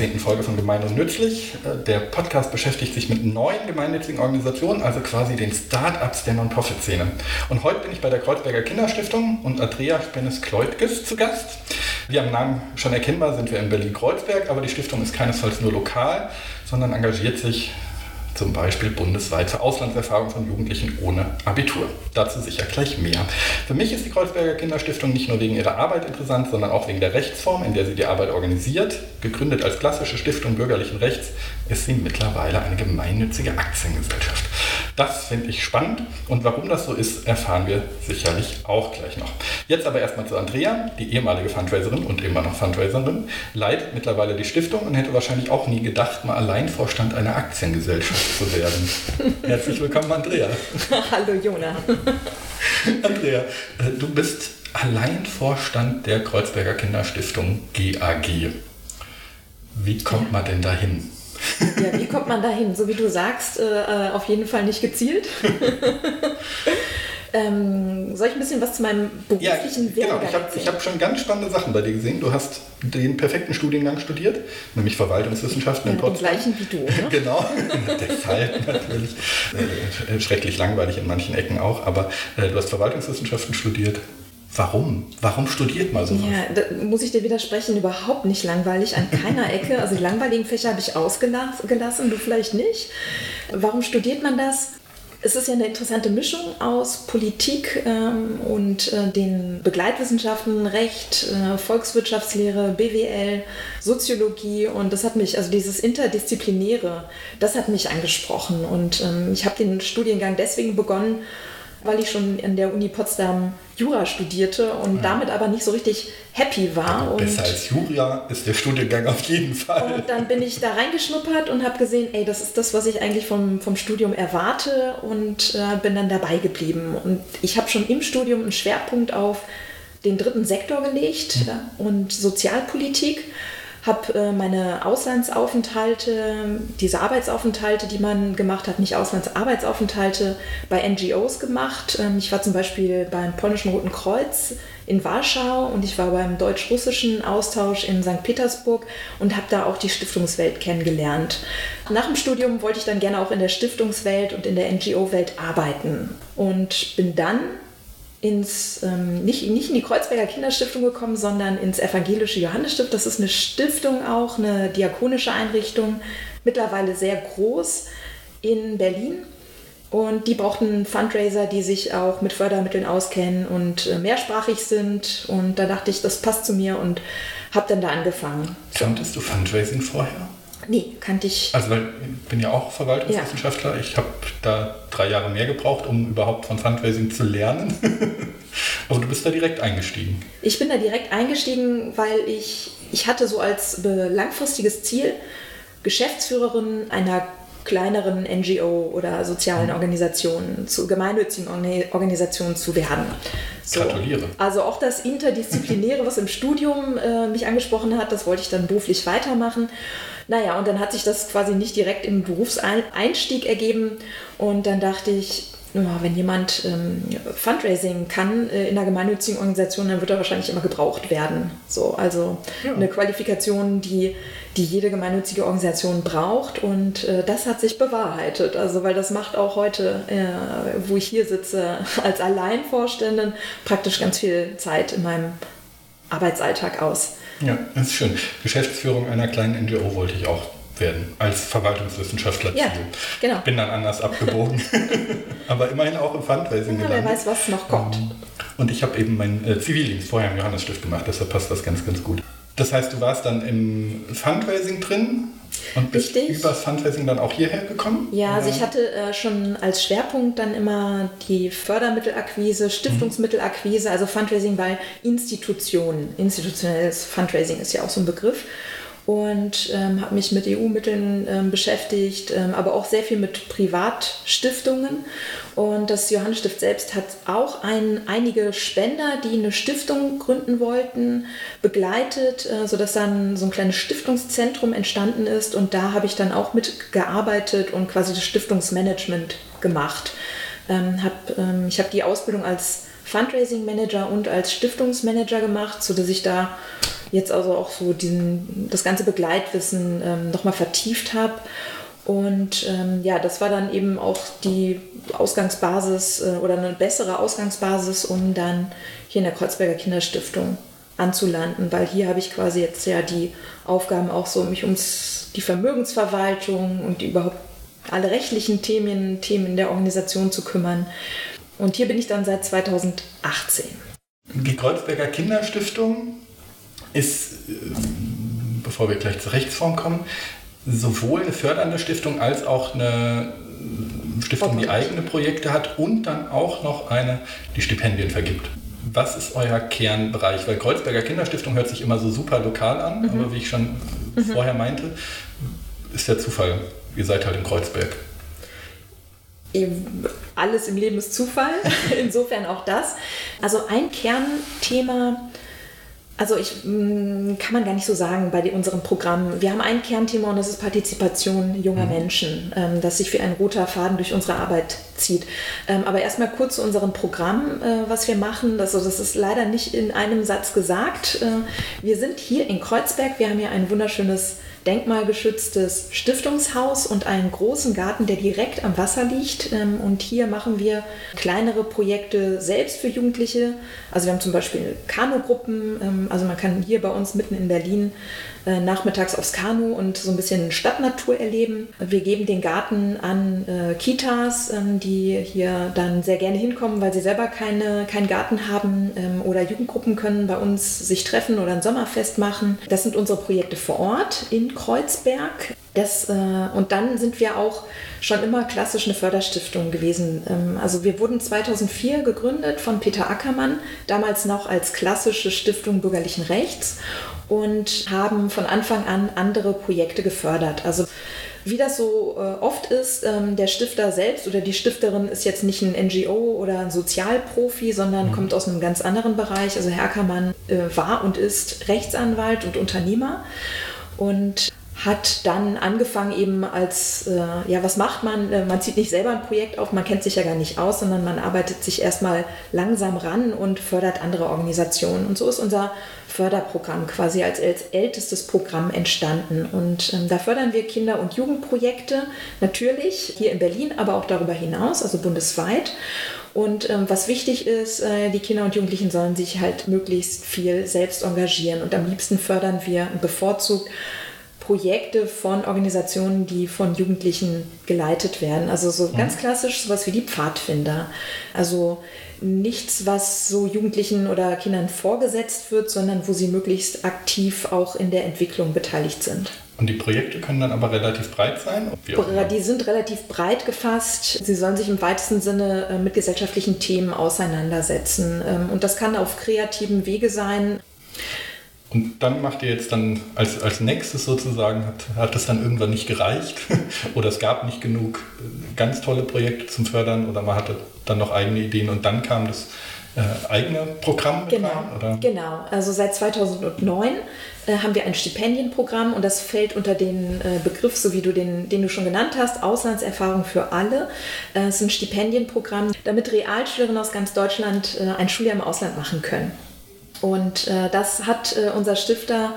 18. Folge von Gemein und Nützlich. Äh, der Podcast beschäftigt sich mit neuen gemeinnützigen Organisationen, also quasi den Start-ups der Non-Profit-Szene. Und heute bin ich bei der Kreuzberger Kinderstiftung und Andrea Spennes-Kleutges zu Gast. Wie am Namen schon erkennbar sind wir in Berlin-Kreuzberg, aber die Stiftung ist keinesfalls nur lokal, sondern engagiert sich zum Beispiel bundesweit für Auslandserfahrung von Jugendlichen ohne Abitur. Dazu sicher gleich mehr. Für mich ist die Kreuzberger Kinderstiftung nicht nur wegen ihrer Arbeit interessant, sondern auch wegen der Rechtsform, in der sie die Arbeit organisiert. Gegründet als klassische Stiftung bürgerlichen Rechts ist sie mittlerweile eine gemeinnützige Aktiengesellschaft. Das finde ich spannend und warum das so ist, erfahren wir sicherlich auch gleich noch. Jetzt aber erstmal zu Andrea, die ehemalige Fundraiserin und immer noch Fundraiserin, leitet mittlerweile die Stiftung und hätte wahrscheinlich auch nie gedacht, mal Alleinvorstand einer Aktiengesellschaft zu werden. Herzlich willkommen, Andrea. Hallo, Jona. Andrea, äh, du bist Alleinvorstand der Kreuzberger Kinderstiftung GAG. Wie kommt man denn dahin? Ja, wie kommt man dahin? So wie du sagst, äh, äh auf jeden Fall nicht gezielt. ähm, soll ich ein bisschen was zu meinem beruflichen ja, Werdegang genau. Ich habe hab schon ganz spannende Sachen bei dir gesehen. Du hast den perfekten Studiengang studiert, nämlich Verwaltungswissenschaften ja, in Potsdam. Den gleichen wie du, ne? genau, deshalb natürlich. Äh, schrecklich langweilig in manchen Ecken auch, aber äh, du hast Verwaltungswissenschaften studiert, Warum? Warum studiert man sowas? Ja, da muss ich dir widersprechen, überhaupt nicht langweilig, an keiner Ecke. Also die langweiligen Fächer habe ich ausgelassen, du vielleicht nicht. Warum studiert man das? Es ist ja eine interessante Mischung aus Politik ähm, und äh, den Begleitwissenschaften, Recht, äh, Volkswirtschaftslehre, BWL, Soziologie und das hat mich, also dieses Interdisziplinäre, das hat mich angesprochen und ähm, ich habe den Studiengang deswegen begonnen, weil ich schon in der Uni Potsdam Jura studierte und ja. damit aber nicht so richtig happy war. Besser als Jura ist der Studiengang auf jeden Fall. Und dann bin ich da reingeschnuppert und habe gesehen, ey, das ist das, was ich eigentlich vom, vom Studium erwarte und äh, bin dann dabei geblieben. Und ich habe schon im Studium einen Schwerpunkt auf den dritten Sektor gelegt mhm. und Sozialpolitik habe äh, meine Auslandsaufenthalte, diese Arbeitsaufenthalte, die man gemacht hat, nicht Auslandsarbeitsaufenthalte, bei NGOs gemacht. Ähm, ich war zum Beispiel beim polnischen Roten Kreuz in Warschau und ich war beim deutsch-russischen Austausch in St. Petersburg und habe da auch die Stiftungswelt kennengelernt. Nach dem Studium wollte ich dann gerne auch in der Stiftungswelt und in der NGO-Welt arbeiten und bin dann ins, ähm, nicht, nicht in die Kreuzberger Kinderstiftung gekommen, sondern ins Evangelische Johannesstift. Das ist eine Stiftung auch, eine diakonische Einrichtung, mittlerweile sehr groß in Berlin. Und die brauchten Fundraiser, die sich auch mit Fördermitteln auskennen und äh, mehrsprachig sind. Und da dachte ich, das passt zu mir und habe dann da angefangen. Kanntest du Fundraising vorher? Nee, kannte ich. Also ich bin ja auch Verwaltungswissenschaftler. Ja. Ich habe da drei Jahre mehr gebraucht, um überhaupt von Fundraising zu lernen. Aber du bist da direkt eingestiegen. Ich bin da direkt eingestiegen, weil ich, ich hatte so als langfristiges Ziel, Geschäftsführerin einer kleineren NGO oder sozialen mhm. Organisationen, zu gemeinnützigen Organisationen zu werden. So. Gratuliere. Also auch das Interdisziplinäre, was im Studium äh, mich angesprochen hat, das wollte ich dann beruflich weitermachen. Naja, und dann hat sich das quasi nicht direkt im Berufseinstieg ergeben. Und dann dachte ich, wenn jemand ähm, Fundraising kann äh, in einer gemeinnützigen Organisation, dann wird er wahrscheinlich immer gebraucht werden. So, also ja. eine Qualifikation, die, die jede gemeinnützige Organisation braucht und äh, das hat sich bewahrheitet. Also weil das macht auch heute, äh, wo ich hier sitze, als Alleinvorständin praktisch ganz viel Zeit in meinem Arbeitsalltag aus. Ja, das ist schön. Geschäftsführung einer kleinen NGO wollte ich auch werden, als Verwaltungswissenschaftler. Ja, genau. Bin dann anders abgebogen, aber immerhin auch im Fundraising ja, gelandet. Wer weiß, was noch kommt. Ähm, und ich habe eben meinen äh, Zivildienst vorher im Johannesstift gemacht, deshalb passt das ganz, ganz gut. Das heißt, du warst dann im Fundraising drin und bist Richtig. über Fundraising dann auch hierher gekommen? Ja, also ich hatte äh, schon als Schwerpunkt dann immer die Fördermittelakquise, Stiftungsmittelakquise, also Fundraising bei Institutionen. Institutionelles Fundraising ist ja auch so ein Begriff und ähm, habe mich mit EU-Mitteln ähm, beschäftigt, ähm, aber auch sehr viel mit Privatstiftungen. Und das Johannesstift selbst hat auch ein, einige Spender, die eine Stiftung gründen wollten, begleitet, äh, sodass dann so ein kleines Stiftungszentrum entstanden ist. Und da habe ich dann auch mitgearbeitet und quasi das Stiftungsmanagement gemacht. Ähm, hab, ähm, ich habe die Ausbildung als Fundraising Manager und als Stiftungsmanager gemacht, sodass ich da jetzt also auch so diesen, das ganze Begleitwissen ähm, nochmal vertieft habe. Und ähm, ja, das war dann eben auch die Ausgangsbasis äh, oder eine bessere Ausgangsbasis, um dann hier in der Kreuzberger Kinderstiftung anzulanden, weil hier habe ich quasi jetzt ja die Aufgaben auch so, mich ums die Vermögensverwaltung und überhaupt alle rechtlichen Themen, Themen der Organisation zu kümmern. Und hier bin ich dann seit 2018. Die Kreuzberger Kinderstiftung ist, äh, bevor wir gleich zur Rechtsform kommen, sowohl eine fördernde Stiftung als auch eine Stiftung, die eigene Projekte hat und dann auch noch eine, die Stipendien vergibt. Was ist euer Kernbereich? Weil Kreuzberger Kinderstiftung hört sich immer so super lokal an, mhm. aber wie ich schon mhm. vorher meinte, ist der Zufall. Ihr seid halt in Kreuzberg. Alles im Leben ist Zufall, insofern auch das. Also ein Kernthema also ich mm, kann man gar nicht so sagen bei unserem Programm. Wir haben ein Kernthema und das ist Partizipation junger mhm. Menschen, ähm, das sich wie ein roter Faden durch unsere Arbeit zieht. Ähm, aber erstmal kurz zu unserem Programm, äh, was wir machen. Also das ist leider nicht in einem Satz gesagt. Äh, wir sind hier in Kreuzberg. Wir haben hier ein wunderschönes denkmalgeschütztes Stiftungshaus und einen großen Garten, der direkt am Wasser liegt. Ähm, und hier machen wir kleinere Projekte selbst für Jugendliche. Also wir haben zum Beispiel Kanugruppen. Ähm, also man kann hier bei uns mitten in Berlin äh, nachmittags aufs Kanu und so ein bisschen Stadtnatur erleben. Wir geben den Garten an äh, Kitas, ähm, die hier dann sehr gerne hinkommen, weil sie selber keine, keinen Garten haben ähm, oder Jugendgruppen können bei uns sich treffen oder ein Sommerfest machen. Das sind unsere Projekte vor Ort in Kreuzberg. Das, äh, und dann sind wir auch schon immer klassisch eine Förderstiftung gewesen. Ähm, also wir wurden 2004 gegründet von Peter Ackermann, damals noch als klassische Stiftung bürgerlichen Rechts und haben von Anfang an andere Projekte gefördert. Also wie das so äh, oft ist, ähm, der Stifter selbst oder die Stifterin ist jetzt nicht ein NGO oder ein Sozialprofi, sondern mhm. kommt aus einem ganz anderen Bereich. Also Herr Ackermann äh, war und ist Rechtsanwalt und Unternehmer und hat dann angefangen eben als, äh, ja, was macht man? Äh, man zieht nicht selber ein Projekt auf, man kennt sich ja gar nicht aus, sondern man arbeitet sich erstmal langsam ran und fördert andere Organisationen. Und so ist unser Förderprogramm quasi als, ältestes Programm entstanden. Und ähm, da fördern wir Kinder- und Jugendprojekte, natürlich hier in Berlin, aber auch darüber hinaus, also bundesweit. Und ähm, was wichtig ist, äh, die Kinder und Jugendlichen sollen sich halt möglichst viel selbst engagieren. Und am liebsten fördern wir bevorzugt Projekte von Organisationen, die von Jugendlichen geleitet werden. Also so mhm. ganz klassisch sowas wie die Pfadfinder. Also nichts, was so Jugendlichen oder Kindern vorgesetzt wird, sondern wo sie möglichst aktiv auch in der Entwicklung beteiligt sind. Und die Projekte können dann aber relativ breit sein? Die sind relativ breit gefasst. Sie sollen sich im weitesten Sinne äh, mit gesellschaftlichen Themen auseinandersetzen. Ähm, und das kann auf kreativen Wege sein. Und dann macht ihr jetzt dann als, als nächstes sozusagen, hat, hat das dann irgendwann nicht gereicht oder es gab nicht genug äh, ganz tolle Projekte zum Fördern oder man hatte dann noch eigene Ideen und dann kam das äh, eigene Programm genau, rein, oder? Genau, also seit 2009 äh, haben wir ein Stipendienprogramm und das fällt unter den äh, Begriff, so wie du den, den du schon genannt hast, Auslandserfahrung für alle. Es ist ein Stipendienprogramm, damit Realschülerinnen aus ganz Deutschland ein Schuljahr im Ausland machen können. Und äh, das hat äh, unser Stifter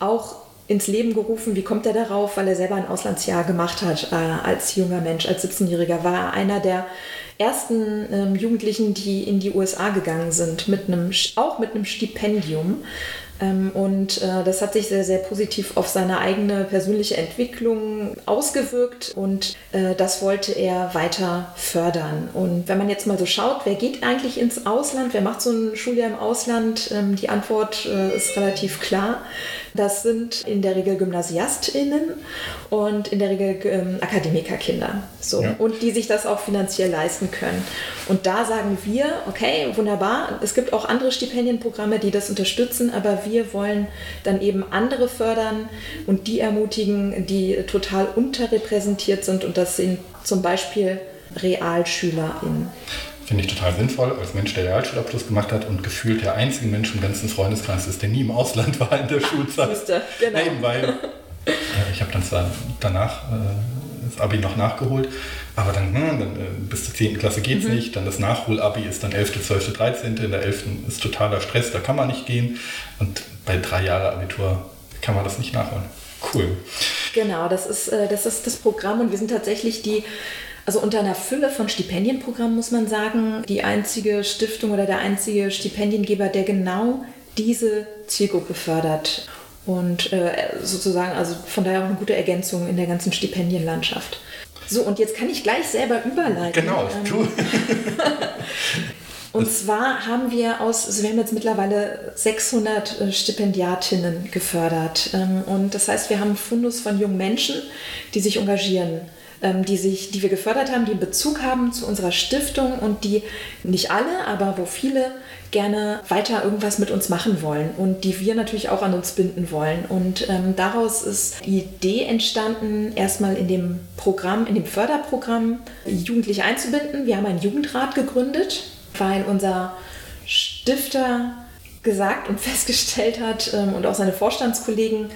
auch ins Leben gerufen. Wie kommt er darauf? Weil er selber ein Auslandsjahr gemacht hat äh, als junger Mensch, als 17-Jähriger. War er einer der ersten ähm, Jugendlichen, die in die USA gegangen sind, mit einem, auch mit einem Stipendium. Ähm, und äh, das hat sich sehr, sehr positiv auf seine eigene persönliche Entwicklung ausgewirkt und äh, das wollte er weiter fördern. Und wenn man jetzt mal so schaut, wer geht eigentlich ins Ausland, wer macht so ein Schuljahr im Ausland, ähm, die Antwort äh, ist relativ klar. Das sind in der Regel GymnasiastInnen und in der Regel ähm, Akademikerkinder. So. Ja. Und die sich das auch finanziell leisten können. Und da sagen wir, okay, wunderbar, es gibt auch andere Stipendienprogramme, die das unterstützen, aber wir wollen dann eben andere fördern und die ermutigen, die total unterrepräsentiert sind. Und das sind zum Beispiel RealschülerInnen. Finde ich total sinnvoll, als Mensch, der Realschulabschluss gemacht hat und gefühlt der einzige Mensch im ganzen Freundeskreis ist, der nie im Ausland war in der Schulzeit. Wüsste, genau. Nein, weil äh, ich habe dann zwar danach äh, das Abi noch nachgeholt. Aber dann, hm, dann äh, bis zur 10. Klasse geht es mhm. nicht. Dann das Nachhol-Abi ist dann 11., 12., 13. In der 11. ist totaler Stress, da kann man nicht gehen. Und bei drei Jahre Abitur kann man das nicht nachholen. Cool. Genau, das ist, äh, das ist das Programm und wir sind tatsächlich die also unter einer Fülle von Stipendienprogrammen muss man sagen, die einzige Stiftung oder der einzige Stipendiengeber, der genau diese Zielgruppe fördert. Und äh, sozusagen, also von daher auch eine gute Ergänzung in der ganzen Stipendienlandschaft. So, und jetzt kann ich gleich selber überleiten. Genau, tu. Ähm, und zwar haben wir aus, also wir haben jetzt mittlerweile 600 äh, Stipendiatinnen gefördert. Ähm, und das heißt, wir haben einen Fundus von jungen Menschen, die sich engagieren die, sich, die wir gefördert haben, die einen Bezug haben zu unserer Stiftung und die nicht alle, aber wo viele gerne weiter irgendwas mit uns machen wollen und die wir natürlich auch an uns binden wollen. Und ähm, daraus ist die Idee entstanden, erstmal in dem Programm, in dem Förderprogramm Jugendliche einzubinden. Wir haben einen Jugendrat gegründet, weil unser Stifter gesagt und festgestellt hat ähm, und auch seine Vorstandskollegen,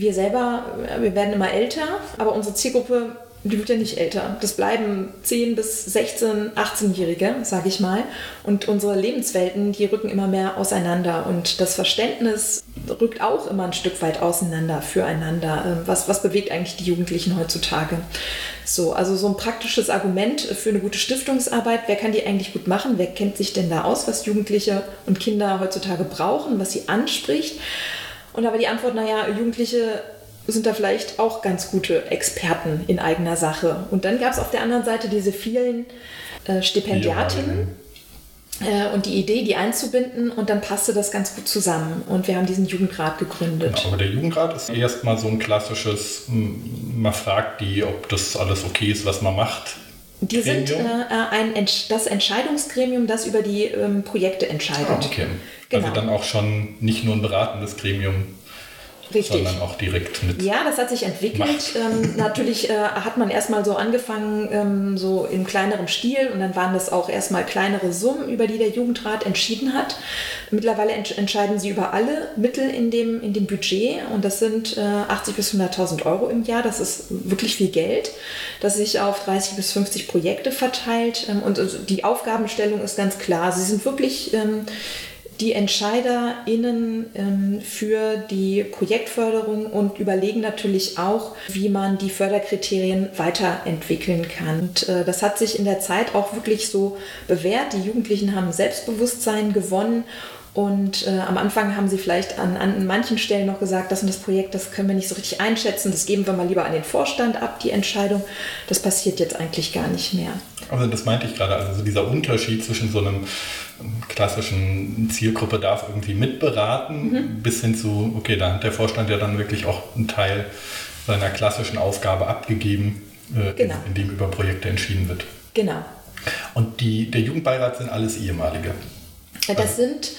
wir selber, wir werden immer älter, aber unsere Zielgruppe, die wird ja nicht älter. Das bleiben 10 bis 16, 18-Jährige, sage ich mal. Und unsere Lebenswelten, die rücken immer mehr auseinander. Und das Verständnis rückt auch immer ein Stück weit auseinander füreinander. Ähm, was, was bewegt eigentlich die Jugendlichen heutzutage? So, also so ein praktisches Argument für eine gute Stiftungsarbeit. Wer kann die eigentlich gut machen? Wer kennt sich denn da aus, was Jugendliche und Kinder heutzutage brauchen, was sie anspricht? Und da war die Antwort, naja, Jugendliche sind da vielleicht auch ganz gute Experten in eigener Sache. Und dann gab es auf der anderen Seite diese vielen äh, Stipendiatinnen äh, und die Idee, die einzubinden und dann passte das ganz gut zusammen. Und wir haben diesen Jugendrat gegründet. Genau, aber der Jugendrat ist erstmal so ein klassisches, man fragt die, ob das alles okay ist, was man macht. Die Gremium. sind äh, ein, das Entscheidungsgremium, das über die ähm, Projekte entscheidet. Ah, okay. Genau. Also dann auch schon nicht nur ein beratendes Gremium, Richtig. sondern auch direkt mit. Ja, das hat sich entwickelt. Ähm, natürlich äh, hat man erstmal so angefangen, ähm, so im kleineren Stil und dann waren das auch erstmal kleinere Summen, über die der Jugendrat entschieden hat. Mittlerweile ent entscheiden sie über alle Mittel in dem, in dem Budget und das sind äh, 80 bis 100.000 Euro im Jahr. Das ist wirklich viel Geld, das sich auf 30 bis 50 Projekte verteilt. Ähm, und also die Aufgabenstellung ist ganz klar. Sie sind wirklich ähm, die EntscheiderInnen ähm, für die Projektförderung und überlegen natürlich auch, wie man die Förderkriterien weiterentwickeln kann. Und äh, das hat sich in der Zeit auch wirklich so bewährt. Die Jugendlichen haben Selbstbewusstsein gewonnen und äh, am Anfang haben sie vielleicht an, an manchen Stellen noch gesagt, das und das Projekt, das können wir nicht so richtig einschätzen, das geben wir mal lieber an den Vorstand ab, die Entscheidung. Das passiert jetzt eigentlich gar nicht mehr. Also das meinte ich gerade, also dieser Unterschied zwischen so einem klassischen Zielgruppe darf irgendwie mitberaten, mhm. bis hin zu, okay, da hat der Vorstand ja dann wirklich auch einen Teil seiner klassischen Aufgabe abgegeben, äh, genau. in, in dem über Projekte entschieden wird. Genau. Und die, der Jugendbeirat sind alles ehemalige. Das also, sind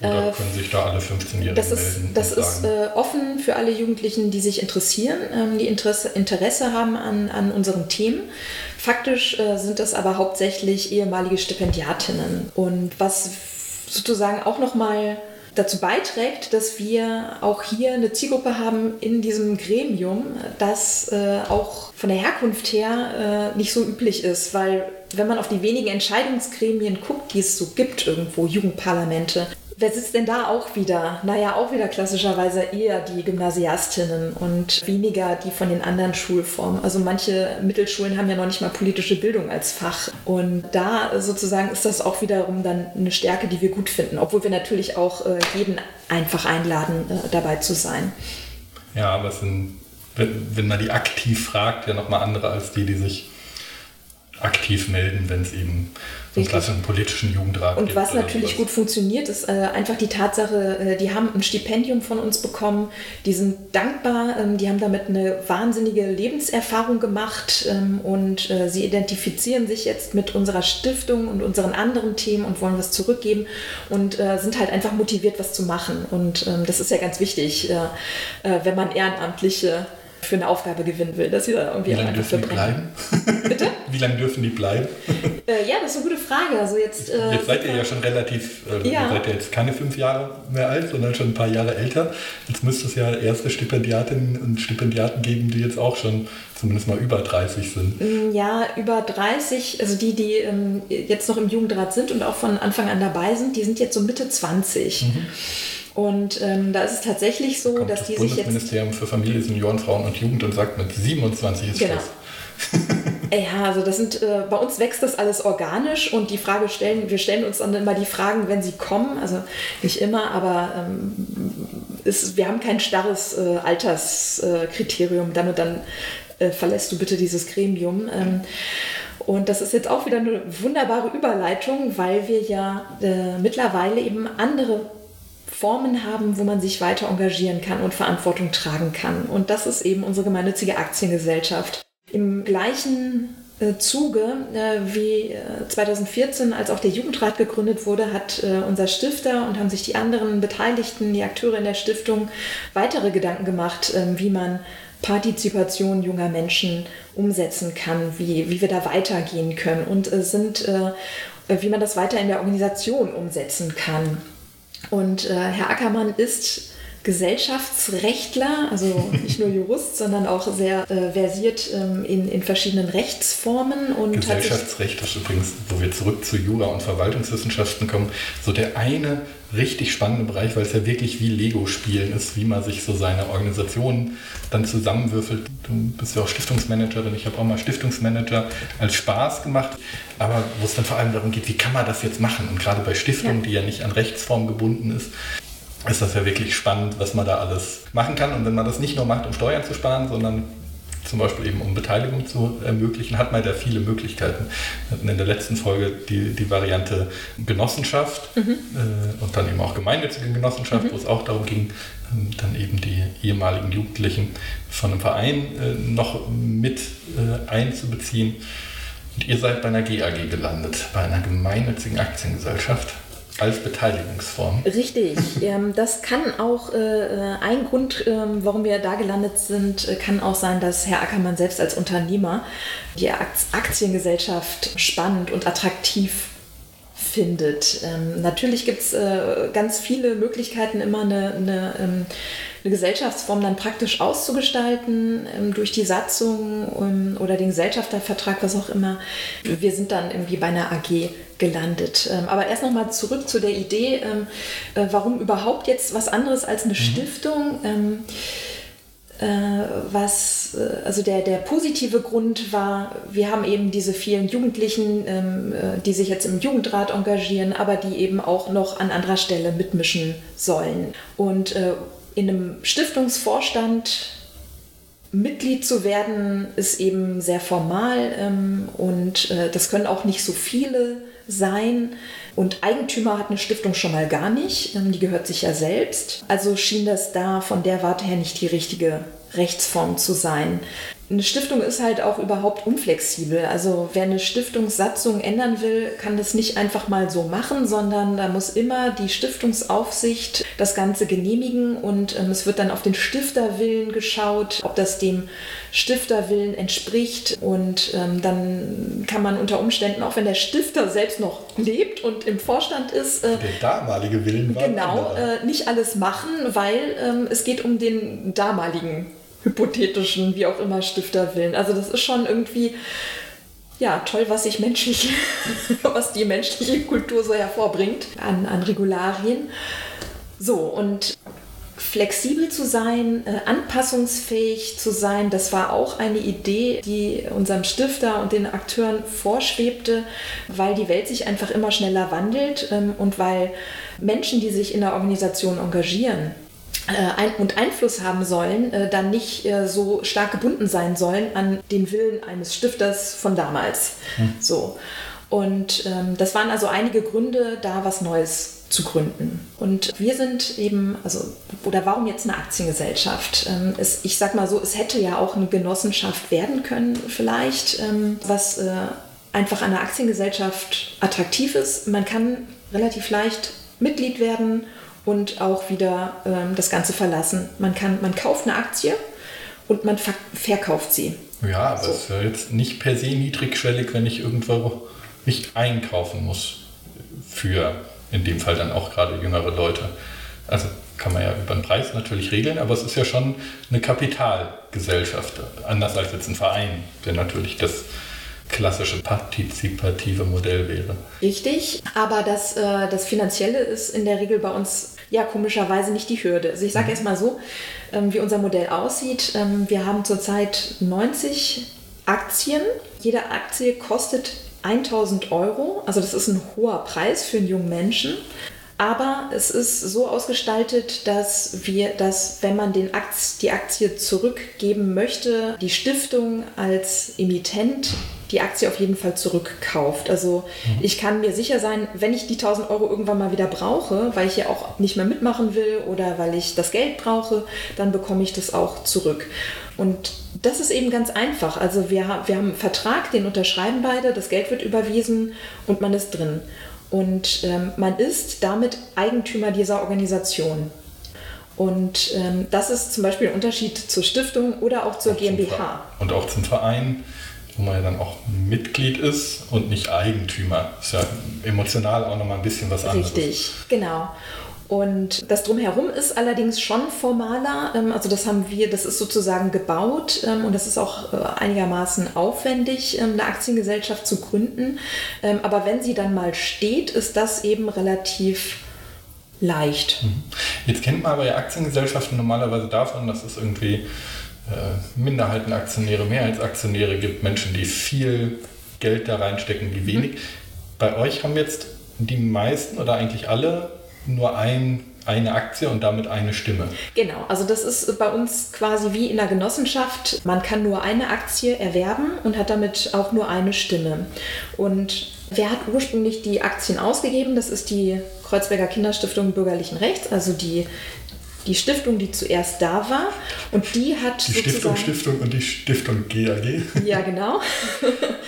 oder äh, können sich da alle 15-Jährigen das ist, melden? Das ist äh, offen für alle Jugendlichen, die sich interessieren, ähm, die Interesse, Interesse haben an, an unseren Themen. Faktisch äh, sind das aber hauptsächlich ehemalige Stipendiatinnen. Und was sozusagen auch nochmal dazu beiträgt, dass wir auch hier eine Zielgruppe haben in diesem Gremium, das äh, auch von der Herkunft her äh, nicht so üblich ist, weil wenn man auf die wenigen Entscheidungsgremien guckt, die es so gibt irgendwo, Jugendparlamente, Wer sitzt denn da auch wieder? Naja, auch wieder klassischerweise eher die Gymnasiastinnen und weniger die von den anderen Schulformen. Also manche Mittelschulen haben ja noch nicht mal politische Bildung als Fach. Und da sozusagen ist das auch wiederum dann eine Stärke, die wir gut finden, obwohl wir natürlich auch äh, jeden einfach einladen, äh, dabei zu sein. Ja, aber es sind, wenn, wenn man die aktiv fragt, ja nochmal andere als die, die sich aktiv melden, wenn es eben einen klassischen politischen Jugendrat Und was natürlich gut funktioniert, ist äh, einfach die Tatsache, äh, die haben ein Stipendium von uns bekommen, die sind dankbar, ähm, die haben damit eine wahnsinnige Lebenserfahrung gemacht ähm, und äh, sie identifizieren sich jetzt mit unserer Stiftung und unseren anderen Themen und wollen was zurückgeben und äh, sind halt einfach motiviert, was zu machen. Und ähm, das ist ja ganz wichtig, äh, äh, wenn man Ehrenamtliche für eine Aufgabe gewinnen will, dass sie da irgendwie Wie lange dürfen die bleiben? Bitte? Wie lange dürfen die bleiben? Äh, ja, das ist eine gute Frage. Also jetzt, äh, jetzt seid ihr ja schon relativ, äh, ja. seid ihr jetzt keine fünf Jahre mehr alt, sondern schon ein paar Jahre älter. Jetzt müsste es ja erste Stipendiatinnen und Stipendiaten geben, die jetzt auch schon zumindest mal über 30 sind. Mm, ja, über 30, also die, die ähm, jetzt noch im Jugendrat sind und auch von Anfang an dabei sind, die sind jetzt so Mitte 20. Mhm. Und ähm, da ist es tatsächlich so, dass das die sich jetzt. Das Bundesministerium für Familie, Senioren, Frauen und Jugend und sagt, mit 27 ist genau. Schluss. Ja, also das sind, äh, bei uns wächst das alles organisch und die Frage stellen, wir stellen uns dann immer die Fragen, wenn sie kommen, also nicht immer, aber ähm, ist, wir haben kein starres äh, Alterskriterium, dann und dann äh, verlässt du bitte dieses Gremium. Ähm, und das ist jetzt auch wieder eine wunderbare Überleitung, weil wir ja äh, mittlerweile eben andere Formen haben, wo man sich weiter engagieren kann und Verantwortung tragen kann. Und das ist eben unsere gemeinnützige Aktiengesellschaft. Im gleichen äh, Zuge, äh, wie 2014, als auch der Jugendrat gegründet wurde, hat unser Stifter und haben sich die anderen Beteiligten, die Akteure in der Stiftung, weitere Gedanken gemacht, wie man Partizipation junger Menschen umsetzen kann, wie, wie wir da weitergehen können und sind, wie man das weiter in der Organisation umsetzen kann. Und äh, Herr Ackermann ist Gesellschaftsrechtler, also nicht nur Jurist, sondern auch sehr äh, versiert ähm, in, in verschiedenen Rechtsformen. Und Gesellschaftsrecht ist übrigens, wo wir zurück zu Jura und Verwaltungswissenschaften kommen, so der eine richtig spannende Bereich, weil es ja wirklich wie Lego-Spielen ist, wie man sich so seine Organisation dann zusammenwürfelt. Du bist ja auch Stiftungsmanagerin, ich habe auch mal Stiftungsmanager als Spaß gemacht, aber wo es dann vor allem darum geht, wie kann man das jetzt machen? Und gerade bei Stiftungen, ja. die ja nicht an Rechtsform gebunden ist, ist das ja wirklich spannend, was man da alles machen kann. Und wenn man das nicht nur macht, um Steuern zu sparen, sondern zum Beispiel eben um Beteiligung zu ermöglichen, hat man da viele Möglichkeiten. Wir hatten in der letzten Folge die, die Variante Genossenschaft mhm. äh, und dann eben auch gemeinnützige Genossenschaft, mhm. wo es auch darum ging, ähm, dann eben die ehemaligen Jugendlichen von einem Verein äh, noch mit äh, einzubeziehen. Und ihr seid bei einer GAG gelandet, bei einer gemeinnützigen Aktiengesellschaft als Beteiligungsform. Richtig. Ähm, das kann auch äh, ein Grund, ähm, warum wir da gelandet sind, äh, kann auch sein, dass Herr Ackermann selbst als Unternehmer die Aktiengesellschaft spannend und attraktiv findet. Ähm, natürlich gibt es äh, ganz viele Möglichkeiten, immer eine, eine, ähm, eine, Gesellschaftsform dann praktisch auszugestalten ähm, durch die Satzung ähm, oder den Gesellschaftervertrag, was auch immer. Wir sind dann irgendwie bei einer AG gelandet. Ähm, aber erst nochmal zurück zu der Idee, ähm, äh, warum überhaupt jetzt was anderes als eine mhm. Stiftung? Äh, was, äh, also der, der positive Grund war, wir haben eben diese vielen Jugendlichen, ähm, äh, die sich jetzt im Jugendrat engagieren, aber die eben auch noch an anderer Stelle mitmischen sollen. Und in einem Stiftungsvorstand Mitglied zu werden, ist eben sehr formal ähm, und das können auch nicht so viele sein. Und Eigentümer hat eine Stiftung schon mal gar nicht, ähm, die gehört sich ja selbst. Also schien das da von der Warte her nicht die richtige Rechtsform zu sein. Eine Stiftung ist halt auch überhaupt unflexibel. Also wer eine Stiftungssatzung ändern will, kann das nicht einfach mal so machen, sondern da muss immer die Stiftungsaufsicht das Ganze genehmigen und ähm, es wird dann auf den Stifterwillen geschaut, ob das dem Stifterwillen entspricht und ähm, dann kann man unter Umständen, auch wenn der Stifter selbst noch lebt und im Vorstand ist, äh, der damalige Willen war genau äh, nicht alles machen, weil ähm, es geht um den damaligen hypothetischen, wie auch immer, Stifterwillen. Also das ist schon irgendwie ja, toll, was sich menschlich, was die menschliche Kultur so hervorbringt an, an Regularien. So, und flexibel zu sein, äh, anpassungsfähig zu sein, das war auch eine Idee, die unserem Stifter und den Akteuren vorschwebte, weil die Welt sich einfach immer schneller wandelt ähm, und weil Menschen, die sich in der Organisation engagieren, äh, und Einfluss haben sollen, äh, dann nicht äh, so stark gebunden sein sollen an den Willen eines Stifters von damals. Hm. So. Und ähm, das waren also einige Gründe, da was Neues zu gründen. Und wir sind eben, also, oder warum jetzt eine Aktiengesellschaft? Ähm, es, ich sag mal so, es hätte ja auch eine Genossenschaft werden können, vielleicht, ähm, was äh, einfach an der Aktiengesellschaft attraktiv ist. Man kann relativ leicht Mitglied werden und auch wieder ähm, das Ganze verlassen. Man, kann, man kauft eine Aktie und man ver verkauft sie. Ja, aber es so. ist ja jetzt nicht per se niedrigschwellig, wenn ich irgendwo ich einkaufen muss für in dem Fall dann auch gerade jüngere Leute. Also kann man ja über den Preis natürlich regeln, aber es ist ja schon eine Kapitalgesellschaft, anders als jetzt ein Verein, der natürlich das klassische partizipative Modell wäre. Richtig, aber das, äh, das Finanzielle ist in der Regel bei uns ja komischerweise nicht die Hürde. Also ich sage mhm. erst mal so, ähm, wie unser Modell aussieht. Ähm, wir haben zurzeit 90 Aktien. Jede Aktie kostet 1000 Euro. Also das ist ein hoher Preis für einen jungen Menschen. Aber es ist so ausgestaltet, dass wir, dass wenn man den Akt, die Aktie zurückgeben möchte, die Stiftung als Emittent die Aktie auf jeden Fall zurückkauft. Also mhm. ich kann mir sicher sein, wenn ich die 1000 Euro irgendwann mal wieder brauche, weil ich ja auch nicht mehr mitmachen will oder weil ich das Geld brauche, dann bekomme ich das auch zurück. Und das ist eben ganz einfach. Also wir, wir haben einen Vertrag, den unterschreiben beide, das Geld wird überwiesen und man ist drin. Und ähm, man ist damit Eigentümer dieser Organisation. Und ähm, das ist zum Beispiel ein Unterschied zur Stiftung oder auch zur auch GmbH. Und auch zum Verein, wo man ja dann auch Mitglied ist und nicht Eigentümer. Ist ja emotional auch nochmal ein bisschen was anderes. Richtig, genau. Und das drumherum ist allerdings schon formaler. Ähm, also das haben wir, das ist sozusagen gebaut ähm, und das ist auch äh, einigermaßen aufwendig, ähm, eine Aktiengesellschaft zu gründen. Aber wenn sie dann mal steht, ist das eben relativ leicht. Mhm. Jetzt kennt man aber ja Aktiengesellschaften normalerweise davon, dass es irgendwie äh, Minderheitenaktionäre, Mehrheitsaktionäre gibt, Menschen, die viel Geld da reinstecken, die wenig. Mhm. Bei euch haben jetzt die meisten oder eigentlich alle nur ein, eine Aktie und damit eine Stimme. Genau, also das ist bei uns quasi wie in der Genossenschaft. Man kann nur eine Aktie erwerben und hat damit auch nur eine Stimme. Und wer hat ursprünglich die Aktien ausgegeben? Das ist die Kreuzberger Kinderstiftung Bürgerlichen Rechts, also die die Stiftung, die zuerst da war. Und die hat. Die Stiftung, Stiftung und die Stiftung GAG. Ja, genau.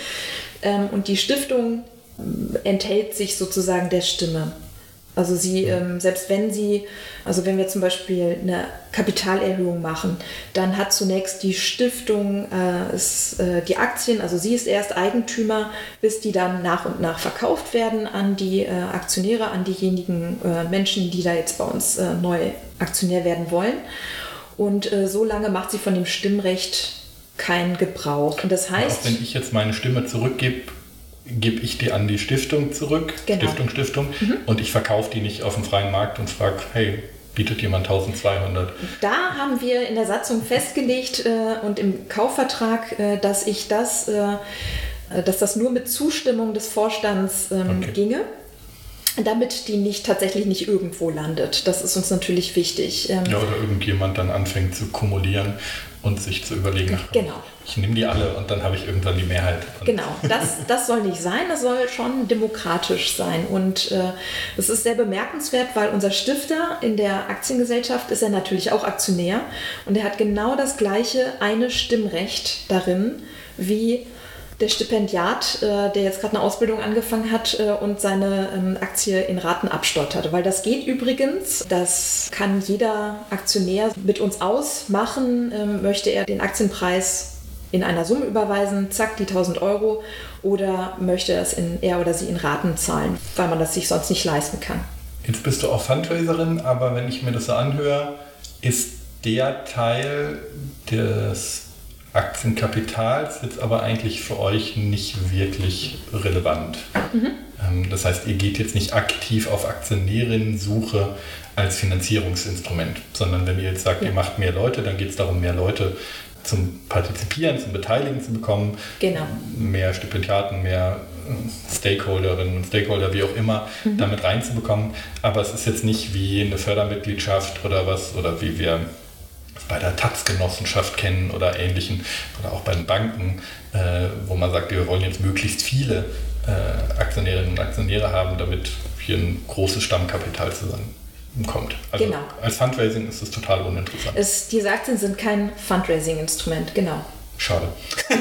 Ähm, und die Stiftung enthält sich sozusagen der Stimme. Also sie, ähm, selbst wenn sie, also wenn wir zum Beispiel eine Kapitalerhöhung machen, dann hat zunächst die Stiftung äh, ist, äh, die Aktien, also sie ist erst Eigentümer, bis die dann nach und nach verkauft werden an die äh, Aktionäre, an diejenigen äh, Menschen, die da jetzt bei uns äh, neu Aktionär werden wollen. Und äh, so lange macht sie von dem Stimmrecht keinen Gebrauch. Und das heißt. Auch wenn ich jetzt meine Stimme zurückgebe, gebe ich die an die Stiftung zurück, genau. Stiftung, Stiftung, mhm. und ich verkaufe die nicht auf dem freien Markt und frage, hey, bietet jemand 1200? Da haben wir in der Satzung festgelegt äh, und im Kaufvertrag, äh, dass ich das, äh, dass das nur mit Zustimmung des Vorstands ähm, okay. ginge damit die nicht tatsächlich nicht irgendwo landet. Das ist uns natürlich wichtig. Ähm, ja, oder irgendjemand dann anfängt zu kumulieren und sich zu überlegen, genau. ich nehme die alle und dann habe ich irgendwann die Mehrheit. Genau, das, das soll nicht sein, das soll schon demokratisch sein. Und äh, das ist sehr bemerkenswert, weil unser Stifter in der Aktiengesellschaft ist ja natürlich auch Aktionär und er hat genau das gleiche eine Stimmrecht darin wie der Stipendiat, äh, der jetzt gerade eine Ausbildung angefangen hat äh, und seine ähm, Aktie in Raten abstottert. Weil das geht übrigens, das kann jeder Aktionär mit uns ausmachen, ähm, möchte er den Aktienpreis in einer Summe überweisen, zack, die 1000 Euro, oder möchte es in, er oder sie in Raten zahlen, weil man das sich sonst nicht leisten kann. Jetzt bist du auch Fundraiserin, aber wenn ich mir das so anhöre, ist der Teil des Aktienkapitals jetzt aber eigentlich für euch nicht wirklich relevant. Mhm. Ähm, das heißt, ihr geht jetzt nicht aktiv auf Aktionärinnen-Suche als Finanzierungsinstrument, sondern wenn ihr jetzt sagt, ja. ihr macht mehr Leute, dann geht es darum, mehr Leute zum Partizipieren, zum Beteiligen zu bekommen. Genau. Mehr Stipendiaten, mehr äh, Stakeholderinnen und Stakeholder, wie auch immer, mhm. damit reinzubekommen. Aber es ist jetzt nicht wie eine Fördermitgliedschaft oder was, oder wie wir bei der Taz-Genossenschaft kennen oder ähnlichen oder auch bei den Banken, äh, wo man sagt, wir wollen jetzt möglichst viele äh, Aktionärinnen und Aktionäre haben, damit hier ein großes Stammkapital zusammenkommt. Also genau. als Fundraising ist es total uninteressant. Es, diese Aktien sind kein Fundraising-Instrument, genau. Schade.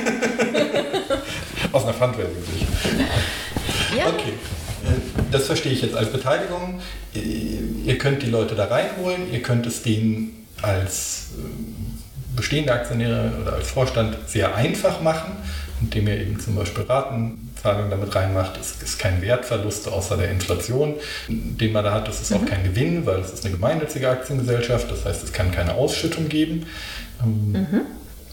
Aus einer Fundraising-Sicht. Ja. Okay. Das verstehe ich jetzt als Beteiligung. Ihr könnt die Leute da reinholen, ihr könnt es denen als äh, bestehende Aktionäre oder als Vorstand sehr einfach machen, indem ihr eben zum Beispiel Raten Zahlungen damit reinmacht. Es ist kein Wertverlust außer der Inflation, den man da hat. Es ist mhm. auch kein Gewinn, weil es ist eine gemeinnützige Aktiengesellschaft. Das heißt, es kann keine Ausschüttung geben. Ähm, mhm.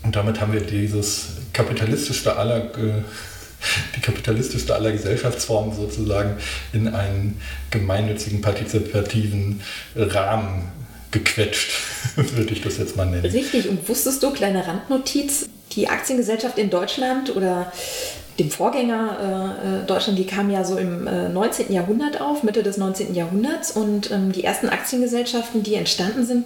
Und damit haben wir dieses kapitalistischste aller die kapitalistischste aller Gesellschaftsformen sozusagen in einen gemeinnützigen, partizipativen Rahmen gequetscht, würde ich das jetzt mal nennen. Richtig, und wusstest du, kleine Randnotiz, die Aktiengesellschaft in Deutschland oder dem Vorgänger äh, äh Deutschland, die kam ja so im äh, 19. Jahrhundert auf, Mitte des 19. Jahrhunderts. Und ähm, die ersten Aktiengesellschaften, die entstanden sind,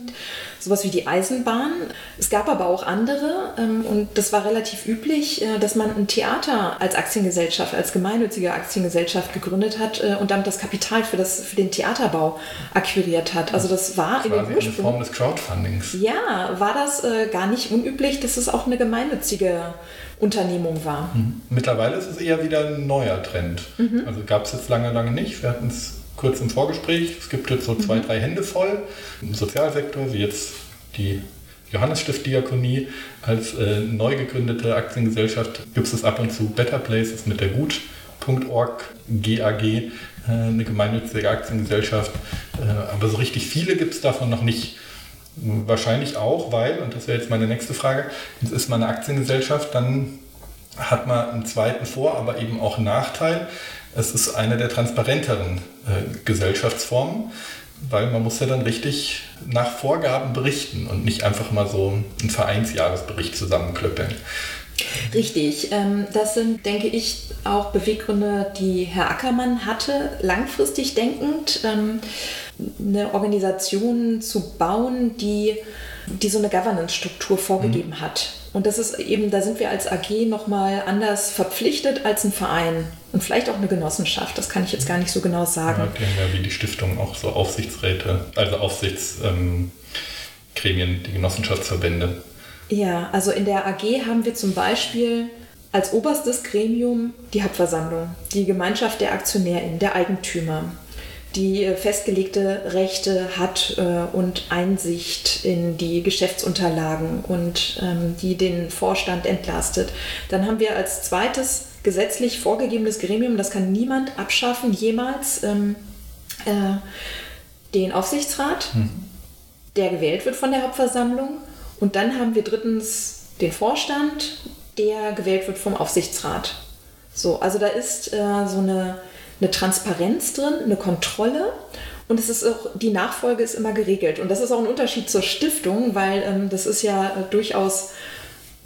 sowas wie die Eisenbahn. Es gab aber auch andere ähm, und das war relativ üblich, äh, dass man ein Theater als Aktiengesellschaft, als gemeinnützige Aktiengesellschaft gegründet hat äh, und damit das Kapital für, das, für den Theaterbau akquiriert hat. Also das war das in war den Ursprung. eine Form des Crowdfundings. Ja, war das äh, gar nicht unüblich, dass es auch eine gemeinnützige Unternehmung war. Mhm. Mittlerweile ist es eher wieder ein neuer Trend. Mhm. Also gab es jetzt lange, lange nicht. Wir hatten es kurz im Vorgespräch. Es gibt jetzt so zwei, mhm. drei Hände voll im Sozialsektor, wie jetzt die Johannesstift-Diakonie als äh, neu gegründete Aktiengesellschaft. Gibt es ab und zu Better Places mit der Gut.org GAG, äh, eine gemeinnützige Aktiengesellschaft. Äh, aber so richtig viele gibt es davon noch nicht. Wahrscheinlich auch, weil, und das wäre jetzt meine nächste Frage, jetzt ist man eine Aktiengesellschaft, dann hat man einen zweiten Vor-, aber eben auch Nachteil. Es ist eine der transparenteren äh, Gesellschaftsformen, weil man muss ja dann richtig nach Vorgaben berichten und nicht einfach mal so einen Vereinsjahresbericht zusammenklöppeln. Richtig, ähm, das sind, denke ich, auch Beweggründe, die Herr Ackermann hatte, langfristig denkend, ähm, eine Organisation zu bauen, die, die so eine Governance-Struktur vorgegeben mhm. hat. Und das ist eben, da sind wir als AG nochmal anders verpflichtet als ein Verein und vielleicht auch eine Genossenschaft. Das kann ich jetzt gar nicht so genau sagen. Ja, die haben ja wie die Stiftung auch so Aufsichtsräte, also Aufsichtsgremien, ähm, die Genossenschaftsverbände. Ja, also in der AG haben wir zum Beispiel als oberstes Gremium die Hauptversammlung, die Gemeinschaft der AktionärInnen, der Eigentümer die äh, festgelegte Rechte hat äh, und Einsicht in die Geschäftsunterlagen und ähm, die den Vorstand entlastet. Dann haben wir als zweites gesetzlich vorgegebenes Gremium, das kann niemand abschaffen, jemals ähm, äh, den Aufsichtsrat, hm. der gewählt wird von der Hauptversammlung. Und dann haben wir drittens den Vorstand, der gewählt wird vom Aufsichtsrat. So, also da ist äh, so eine eine Transparenz drin, eine Kontrolle und es ist auch, die Nachfolge ist immer geregelt. Und das ist auch ein Unterschied zur Stiftung, weil ähm, das ist ja äh, durchaus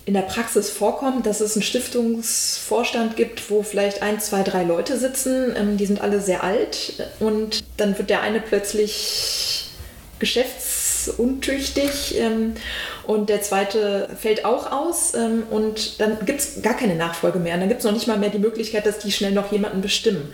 in der Praxis vorkommt, dass es einen Stiftungsvorstand gibt, wo vielleicht ein, zwei, drei Leute sitzen, ähm, die sind alle sehr alt und dann wird der eine plötzlich geschäftsuntüchtig ähm, und der zweite fällt auch aus ähm, und dann gibt es gar keine Nachfolge mehr. Und dann gibt es noch nicht mal mehr die Möglichkeit, dass die schnell noch jemanden bestimmen.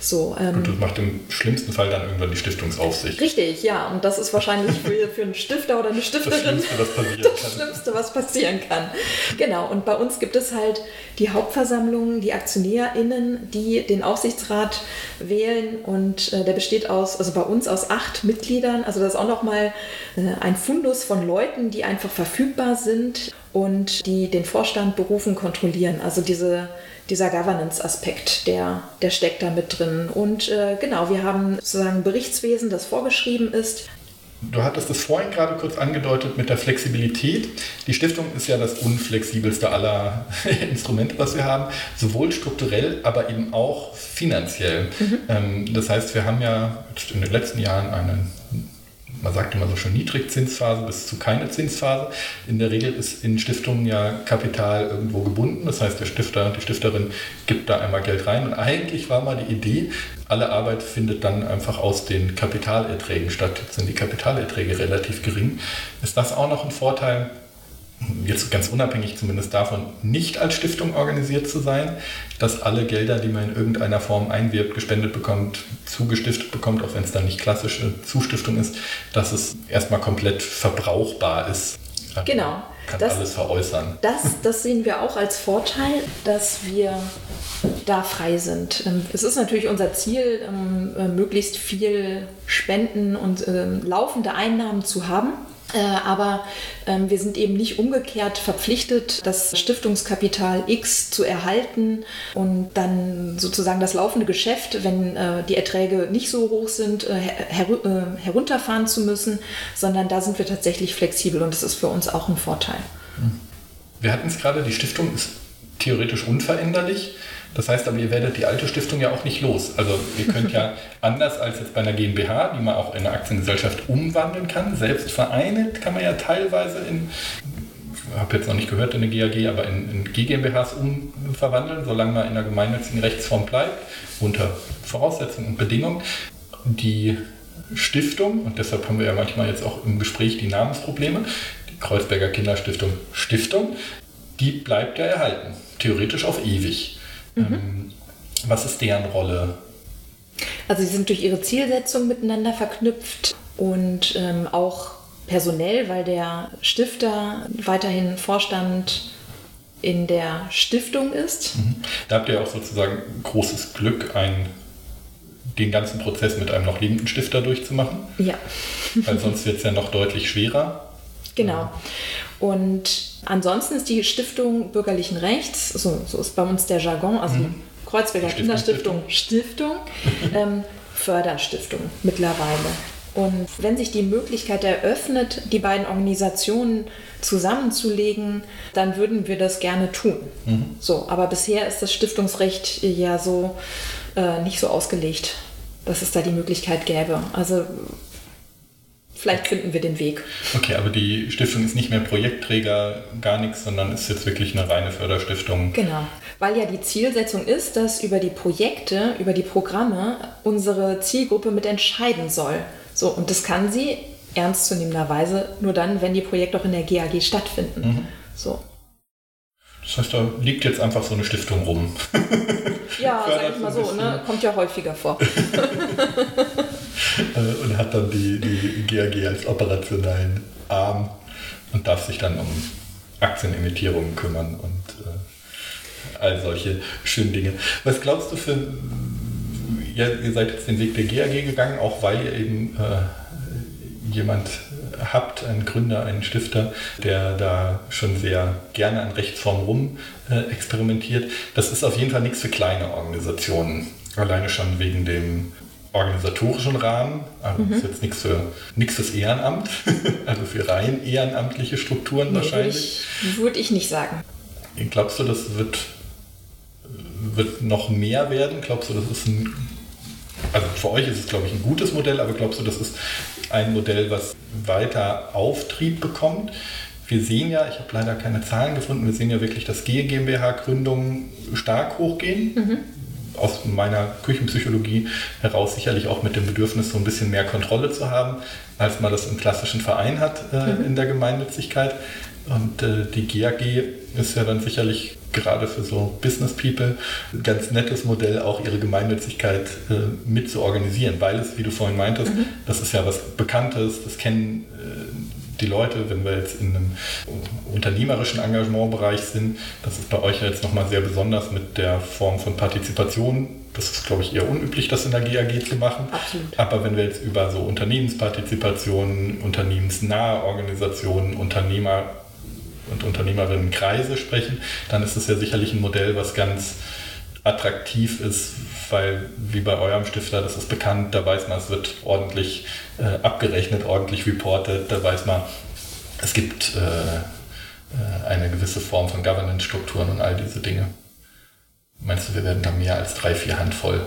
So, ähm, und das macht im schlimmsten Fall dann irgendwann die Stiftungsaufsicht. Richtig, ja. Und das ist wahrscheinlich für, für einen Stifter oder eine Stifterin das Schlimmste, was passieren das kann. Schlimmste, was passieren kann. Genau. Und bei uns gibt es halt die Hauptversammlung, die AktionärInnen, die den Aufsichtsrat wählen. Und äh, der besteht aus, also bei uns aus acht Mitgliedern. Also das ist auch nochmal äh, ein Fundus von Leuten, die einfach verfügbar sind und die den Vorstand berufen, kontrollieren. Also diese dieser Governance-Aspekt, der, der steckt da mit drin. Und äh, genau, wir haben sozusagen Berichtswesen, das vorgeschrieben ist. Du hattest es vorhin gerade kurz angedeutet mit der Flexibilität. Die Stiftung ist ja das unflexibelste aller Instrumente, was wir haben, sowohl strukturell, aber eben auch finanziell. Mhm. Ähm, das heißt, wir haben ja in den letzten Jahren einen man sagt immer so schon Niedrigzinsphase bis zu keine Zinsphase. In der Regel ist in Stiftungen ja Kapital irgendwo gebunden. Das heißt, der Stifter, die Stifterin gibt da einmal Geld rein. Und eigentlich war mal die Idee, alle Arbeit findet dann einfach aus den Kapitalerträgen statt. Jetzt sind die Kapitalerträge relativ gering. Ist das auch noch ein Vorteil? Jetzt ganz unabhängig zumindest davon, nicht als Stiftung organisiert zu sein, dass alle Gelder, die man in irgendeiner Form einwirbt, gespendet bekommt, zugestiftet bekommt, auch wenn es dann nicht klassische Zustiftung ist, dass es erstmal komplett verbrauchbar ist. Genau. Kann das, alles veräußern. Das, das sehen wir auch als Vorteil, dass wir da frei sind. Ähm, es ist natürlich unser Ziel, ähm, äh, möglichst viel Spenden und ähm, laufende Einnahmen zu haben aber ähm, wir sind eben nicht umgekehrt verpflichtet, das Stiftungskapital X zu erhalten und dann sozusagen das laufende Geschäft, wenn äh, die Erträge nicht so hoch sind, äh, her äh, herunterfahren zu müssen, sondern da sind wir tatsächlich flexibel und das ist für uns auch ein Vorteil. Wir hatten es gerade, die Stiftung ist theoretisch unveränderlich. Das heißt aber, ihr werdet die alte Stiftung ja auch nicht los. Also ihr könnt ja anders als jetzt bei einer GmbH, die man auch in eine Aktiengesellschaft umwandeln kann, selbst vereinigt kann man ja teilweise in, ich habe jetzt noch nicht gehört in eine GAG, aber in, in GmbHs umverwandeln, solange man in einer gemeinnützigen Rechtsform bleibt, unter Voraussetzungen und Bedingungen. Die Stiftung, und deshalb haben wir ja manchmal jetzt auch im Gespräch die Namensprobleme, die Kreuzberger Kinderstiftung Stiftung, die bleibt ja erhalten, theoretisch auf ewig. Mhm. Ähm, was ist deren Rolle? Also sie sind durch ihre Zielsetzung miteinander verknüpft und ähm, auch personell, weil der Stifter weiterhin Vorstand in der Stiftung ist. Mhm. Da habt ihr auch sozusagen großes Glück, ein, den ganzen Prozess mit einem noch lebenden Stifter durchzumachen. Ja. weil sonst wird es ja noch deutlich schwerer. Genau. Und ansonsten ist die Stiftung bürgerlichen Rechts, so, so ist bei uns der Jargon, also mhm. Kreuzberger Kinderstiftung Stiftung, ähm, Förderstiftung mittlerweile. Und wenn sich die Möglichkeit eröffnet, die beiden Organisationen zusammenzulegen, dann würden wir das gerne tun. Mhm. So, aber bisher ist das Stiftungsrecht ja so äh, nicht so ausgelegt, dass es da die Möglichkeit gäbe. Also vielleicht finden wir den Weg. Okay, aber die Stiftung ist nicht mehr Projektträger, gar nichts, sondern ist jetzt wirklich eine reine Förderstiftung. Genau, weil ja die Zielsetzung ist, dass über die Projekte, über die Programme unsere Zielgruppe mit entscheiden soll. So, und das kann sie ernstzunehmenderweise nur dann, wenn die Projekte auch in der GAG stattfinden. Mhm. So. Das heißt, da liegt jetzt einfach so eine Stiftung rum. Ja, sag ich mal so, ne? kommt ja häufiger vor. Äh, und hat dann die, die GAG als operationellen Arm und darf sich dann um Aktienemittierungen kümmern und äh, all solche schönen Dinge. Was glaubst du für, ja, ihr seid jetzt den Weg der GAG gegangen, auch weil ihr eben äh, jemand habt, einen Gründer, einen Stifter, der da schon sehr gerne an Rechtsformen rum äh, experimentiert. Das ist auf jeden Fall nichts für kleine Organisationen. Alleine schon wegen dem organisatorischen Rahmen. Also mhm. ist jetzt nichts für nichts fürs Ehrenamt, also für rein ehrenamtliche Strukturen nee, wahrscheinlich. Würde ich, würd ich nicht sagen. Glaubst du, das wird, wird noch mehr werden? Glaubst du, das ist ein also für euch ist es, glaube ich, ein gutes Modell, aber glaubst du, das ist ein Modell, was weiter Auftrieb bekommt? Wir sehen ja, ich habe leider keine Zahlen gefunden, wir sehen ja wirklich, dass GmbH-Gründungen stark hochgehen. Mhm. Aus meiner Küchenpsychologie heraus sicherlich auch mit dem Bedürfnis, so ein bisschen mehr Kontrolle zu haben, als man das im klassischen Verein hat äh, mhm. in der Gemeinnützigkeit. Und äh, die GAG ist ja dann sicherlich gerade für so Business People ein ganz nettes Modell, auch ihre Gemeinnützigkeit äh, mit zu organisieren, weil es, wie du vorhin meintest, mhm. das ist ja was Bekanntes, das kennen äh, die Leute, wenn wir jetzt in einem unternehmerischen Engagementbereich sind. Das ist bei euch ja jetzt nochmal sehr besonders mit der Form von Partizipation. Das ist, glaube ich, eher unüblich, das in der GAG zu machen. Absolut. Aber wenn wir jetzt über so Unternehmenspartizipation, unternehmensnahe Organisationen, Unternehmer und Unternehmerinnenkreise sprechen, dann ist es ja sicherlich ein Modell, was ganz attraktiv ist, weil wie bei eurem Stifter, das ist bekannt, da weiß man, es wird ordentlich äh, abgerechnet, ordentlich reported, da weiß man, es gibt äh, äh, eine gewisse Form von Governance-Strukturen und all diese Dinge. Meinst du, wir werden da mehr als drei, vier Handvoll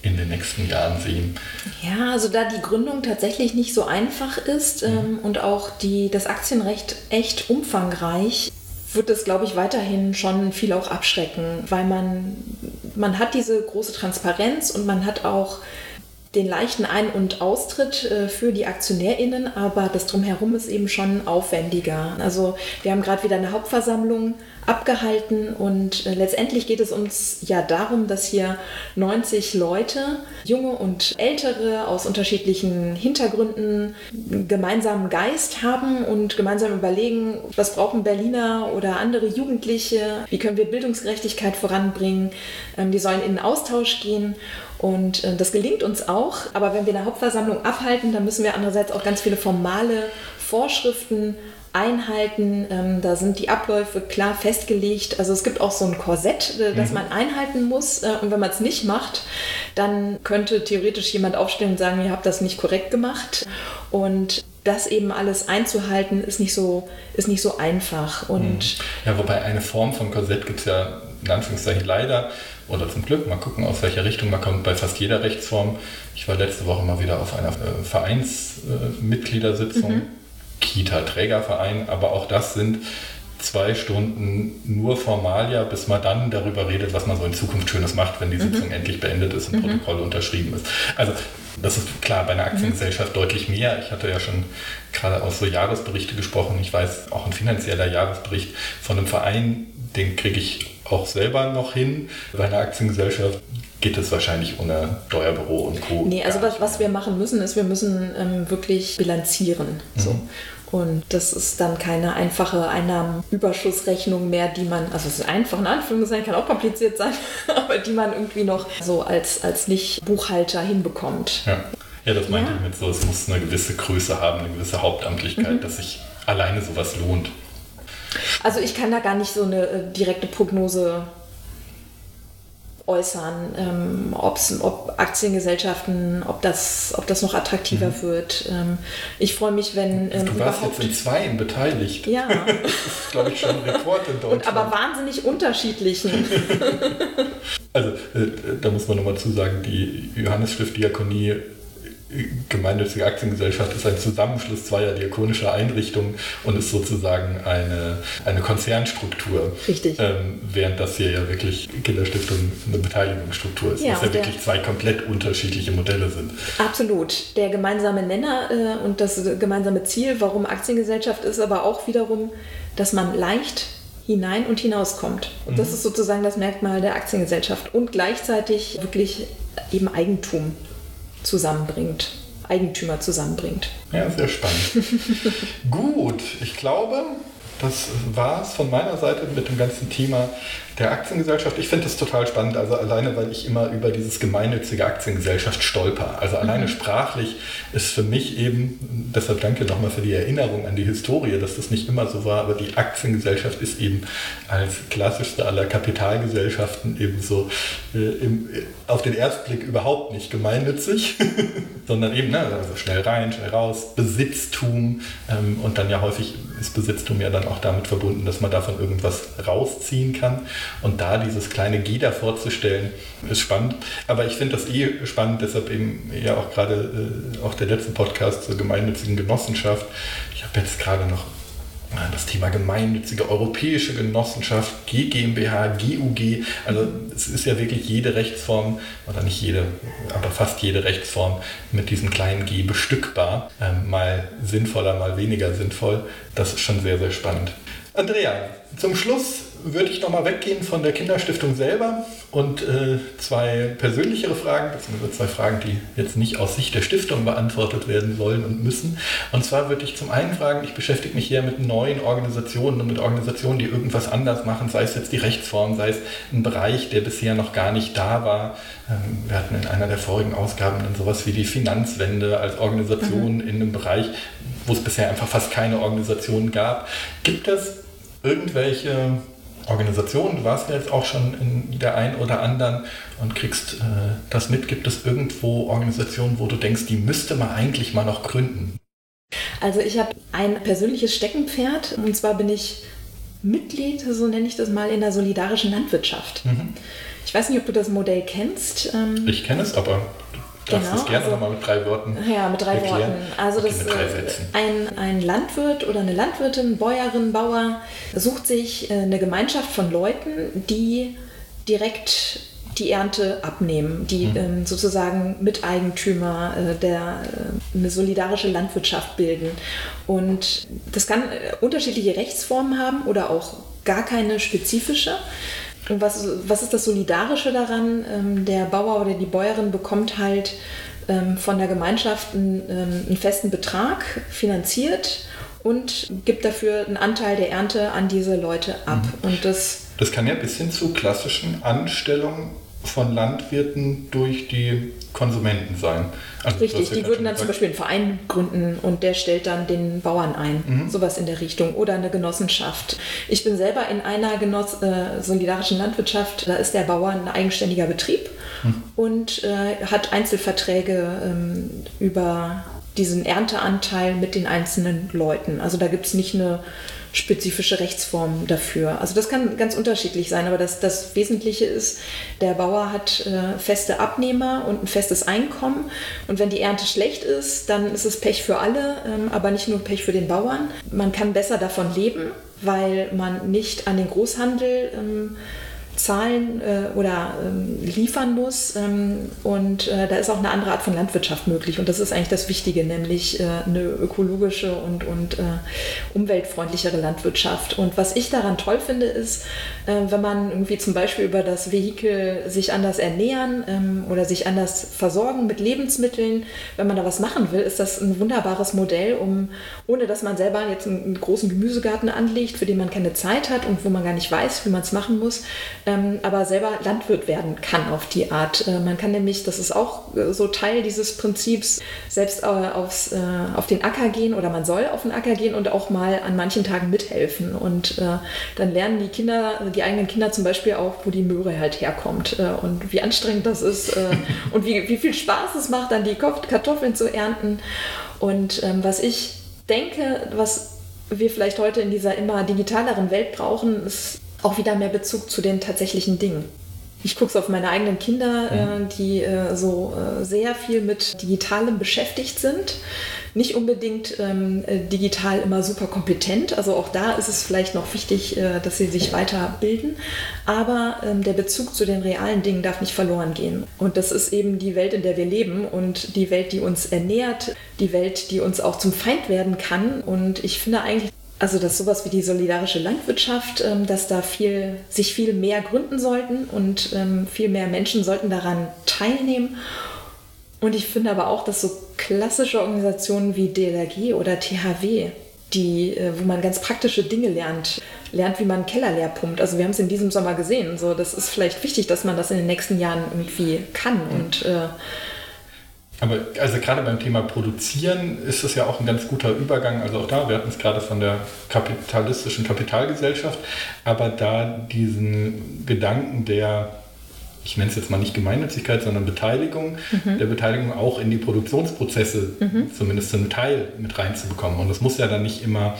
in den nächsten Jahren sehen? Ja, also da die Gründung tatsächlich nicht so einfach ist mhm. ähm, und auch die, das Aktienrecht echt umfangreich, wird es, glaube ich, weiterhin schon viel auch abschrecken, weil man, man hat diese große Transparenz und man hat auch den leichten Ein- und Austritt äh, für die AktionärInnen, aber das Drumherum ist eben schon aufwendiger. Also wir haben gerade wieder eine Hauptversammlung abgehalten und äh, letztendlich geht es uns ja darum, dass hier 90 Leute, junge und ältere aus unterschiedlichen Hintergründen, gemeinsamen Geist haben und gemeinsam überlegen, was brauchen Berliner oder andere Jugendliche, wie können wir Bildungsgerechtigkeit voranbringen. Ähm, die sollen in den Austausch gehen Und äh, das gelingt uns auch. Aber wenn wir eine Hauptversammlung abhalten, dann müssen wir andererseits auch ganz viele formale Vorschriften einhalten. Ähm, da sind die Abläufe klar festgelegt. Also es gibt auch so ein Korsett, äh, das mhm. man einhalten muss. Äh, und wenn man es nicht macht, dann könnte theoretisch jemand aufstehen und sagen, ihr habt das nicht korrekt gemacht. Und das eben alles einzuhalten, ist nicht so, ist nicht so einfach. Und mhm. ja, wobei eine Form von Korsett gibt es ja in Anführungszeichen leider oder zum Glück, mal gucken, aus welcher Richtung man kommt bei fast jeder Rechtsform. Ich war letzte Woche mal wieder auf einer äh, Vereinsmitgliedersitzung. Mhm Kita-Trägerverein, aber auch das sind zwei Stunden nur Formalia, bis man dann darüber redet, was man so in Zukunft Schönes macht, wenn die mhm. Sitzung endlich beendet ist und mhm. Protokoll unterschrieben ist. Also das ist klar bei einer mhm. Aktiengesellschaft mhm. deutlich mehr. Ich hatte ja schon gerade aus so Jahresberichte gesprochen. Ich weiß, auch ein finanzieller Jahresbericht von einem Verein, den kriege ich auch selber noch hin. Bei einer Aktiengesellschaft geht es wahrscheinlich ohne Steuerbüro und Co. Nee, also was, was wir machen müssen, ist, wir müssen ähm, wirklich bilanzieren. Mhm. So. Und das ist dann keine einfache Einnahmenüberschussrechnung mehr, die man, also es ist einfach in Anführungszeichen, kann auch kompliziert sein, aber die man irgendwie noch so als, als Nicht-Buchhalter hinbekommt. Ja. ja, das meinte ja. ich mit so, es muss eine gewisse Größe haben, eine gewisse Hauptamtlichkeit, mhm. dass sich alleine sowas lohnt. Also ich kann da gar nicht so eine äh, direkte Prognose äußern, ähm, ob Aktiengesellschaften, ob das, ob das noch attraktiver mhm. wird. Ähm, ich freue mich, wenn ähm, Du warst jetzt in zweien beteiligt. Ja. das ist, glaube ich, schon ein Rekord in Deutschland. Und aber wahnsinnig unterschiedlichen. also, äh, da muss man nochmal zusagen, die Johannes Stift Diakonie gemeinnützige Aktiengesellschaft ist ein Zusammenschluss zweier diakonischer Einrichtungen und ist sozusagen eine, eine Konzernstruktur. Richtig. Ähm, während das hier ja wirklich Kinderstiftung eine Beteiligungsstruktur ist, ja, was ja wirklich zwei komplett unterschiedliche Modelle sind. Absolut. Der gemeinsame Nenner äh, und das gemeinsame Ziel, warum Aktiengesellschaft ist, aber auch wiederum, dass man leicht hinein und hinauskommt. Und mhm. das ist sozusagen das Merkmal der Aktiengesellschaft und gleichzeitig wirklich eben Eigentum zusammenbringt. Eigentümer zusammenbringt. Ja, sehr spannend. Gut, ich glaube, das war es von meiner Seite mit dem ganzen Thema der Aktiengesellschaft. Ich finde das total spannend, also alleine, weil ich immer über dieses gemeinnützige Aktiengesellschaft stolper. Also alleine mhm. sprachlich ist für mich eben, deshalb danke nochmal für die Erinnerung an die Historie, dass das nicht immer so war, aber die Aktiengesellschaft ist eben als klassischste aller Kapitalgesellschaften eben so äh, im, auf den Erstblick überhaupt nicht gemeinnützig, sondern eben ne, also schnell rein, schnell raus, Besitztum ähm, und dann ja häufig ist Besitztum ja dann auch damit verbunden, dass man davon irgendwas rausziehen kann. Und da dieses kleine G davor vorzustellen, ist spannend. Aber ich finde das eh spannend, deshalb eben ja auch gerade äh, auch der letzte Podcast zur gemeinnützigen Genossenschaft. Ich habe jetzt gerade noch das Thema gemeinnützige europäische Genossenschaft, GmbH, GUG. Also es ist ja wirklich jede Rechtsform, oder nicht jede, aber fast jede Rechtsform mit diesem kleinen G bestückbar. Ähm, mal sinnvoller, mal weniger sinnvoll. Das ist schon sehr, sehr spannend. Andrea, zum Schluss würde ich nochmal weggehen von der Kinderstiftung selber und äh, zwei persönlichere Fragen, beziehungsweise zwei Fragen, die jetzt nicht aus Sicht der Stiftung beantwortet werden sollen und müssen. Und zwar würde ich zum einen fragen, ich beschäftige mich hier mit neuen Organisationen und mit Organisationen, die irgendwas anders machen, sei es jetzt die Rechtsform, sei es ein Bereich, der bisher noch gar nicht da war. Ähm, wir hatten in einer der vorigen Ausgaben dann sowas wie die Finanzwende als Organisation mhm. in einem Bereich, wo es bisher einfach fast keine Organisation gab. Gibt es irgendwelche Organisationen, du warst ja jetzt auch schon in der einen oder anderen und kriegst äh, das mit. Gibt es irgendwo Organisationen, wo du denkst, die müsste man eigentlich mal noch gründen? Also ich habe ein persönliches Steckenpferd und zwar bin ich Mitglied, so nenne ich das mal, in der solidarischen Landwirtschaft. Mhm. Ich weiß nicht, ob du das Modell kennst. Ähm, ich kenne es, aber darfst genau, das gerne also, nochmal mit drei Worten Ja, mit drei erklären. Worten. Also okay, das äh, ein, ein Landwirt oder eine Landwirtin, Bäuerin, Bauer sucht sich äh, eine Gemeinschaft von Leuten, die direkt die Ernte abnehmen, die mhm. ähm, sozusagen Miteigentümer äh, der äh, eine solidarische Landwirtschaft bilden. Und das kann äh, unterschiedliche Rechtsformen haben oder auch gar keine spezifische. Und was, was ist das Solidarische daran? Ähm, der Bauer oder die Bäuerin bekommt halt ähm, von der Gemeinschaft einen, ähm, einen, festen Betrag finanziert und gibt dafür einen Anteil der Ernte an diese Leute ab. Mhm. Und das, das kann ja bis hin zu klassischen Anstellungen von Landwirten durch die Konsumenten sein. Also Richtig, die würden dann zum Beispiel einen Verein gründen und der stellt dann den Bauern ein, mhm. sowas in der Richtung oder eine Genossenschaft. Ich bin selber in einer Genoss äh, solidarischen Landwirtschaft, da ist der Bauer ein eigenständiger Betrieb mhm. und äh, hat Einzelverträge ähm, über diesen Ernteanteil mit den einzelnen Leuten. Also da gibt es nicht eine spezifische Rechtsformen dafür. Also das kann ganz unterschiedlich sein, aber das, das Wesentliche ist, der Bauer hat äh, feste Abnehmer und ein festes Einkommen und wenn die Ernte schlecht ist, dann ist es Pech für alle, ähm, aber nicht nur Pech für den Bauern. Man kann besser davon leben, weil man nicht an den Großhandel ähm, zahlen äh, oder ähm, liefern muss. Ähm, und äh, da ist auch eine andere Art von Landwirtschaft möglich. Und das ist eigentlich das Wichtige, nämlich äh, eine ökologische und, und äh, umweltfreundlichere Landwirtschaft. Und was ich daran toll finde, ist, äh, wenn man irgendwie zum Beispiel über das Vehikel sich anders ernähren ähm, oder sich anders versorgen mit Lebensmitteln, wenn man da was machen will, ist das ein wunderbares Modell, um, ohne dass man selber jetzt einen, einen großen Gemüsegarten anlegt, für den man keine Zeit hat und wo man gar nicht weiß, wie man es machen muss, ähm, aber selber Landwirt werden kann auf die Art. Äh, man kann nämlich, das ist auch äh, so Teil dieses Prinzips, selbst äh, aufs, äh, auf den Acker gehen oder man soll auf den Acker gehen und auch mal an manchen Tagen mithelfen. Und äh, dann lernen die Kinder, die eigenen Kinder zum Beispiel auch, wo die Möhre halt herkommt äh, und wie anstrengend das ist und wie, wie viel Spaß es macht, dann die Kartoffeln zu ernten. Und ähm, was ich denke, was wir vielleicht heute in dieser immer digitaleren Welt brauchen, ist auch wieder mehr Bezug zu den tatsächlichen Dingen. Ich gucke es auf meine eigenen Kinder, äh, die äh, so äh, sehr viel mit Digitalem beschäftigt sind. Nicht unbedingt ähm, äh, digital immer super kompetent. Also auch da ist es vielleicht noch wichtig, äh, dass sie sich weiterbilden. Aber ähm, der Bezug zu den realen Dingen darf nicht verloren gehen. Und das ist eben die Welt, in der wir leben und die Welt, die uns ernährt, die Welt, die uns auch zum Feind werden kann. Und ich finde eigentlich, also dass sowas wie die solidarische Landwirtschaft, ähm, dass da viel, sich viel mehr gründen sollten und ähm, viel mehr Menschen sollten daran teilnehmen. Und ich finde aber auch, dass so klassische Organisationen wie DLRG oder THW, die, äh, wo man ganz praktische Dinge lernt, lernt, wie man einen Keller leer pumpt. Also wir haben es in diesem Sommer gesehen. So, das ist vielleicht wichtig, dass man das in den nächsten Jahren irgendwie kann. Und äh, aber also gerade beim Thema Produzieren ist es ja auch ein ganz guter Übergang. Also auch da, wir hatten es gerade von der kapitalistischen Kapitalgesellschaft, aber da diesen Gedanken der, ich nenne es jetzt mal nicht Gemeinnützigkeit, sondern Beteiligung, mhm. der Beteiligung auch in die Produktionsprozesse mhm. zumindest zum Teil mit reinzubekommen. Und das muss ja dann nicht immer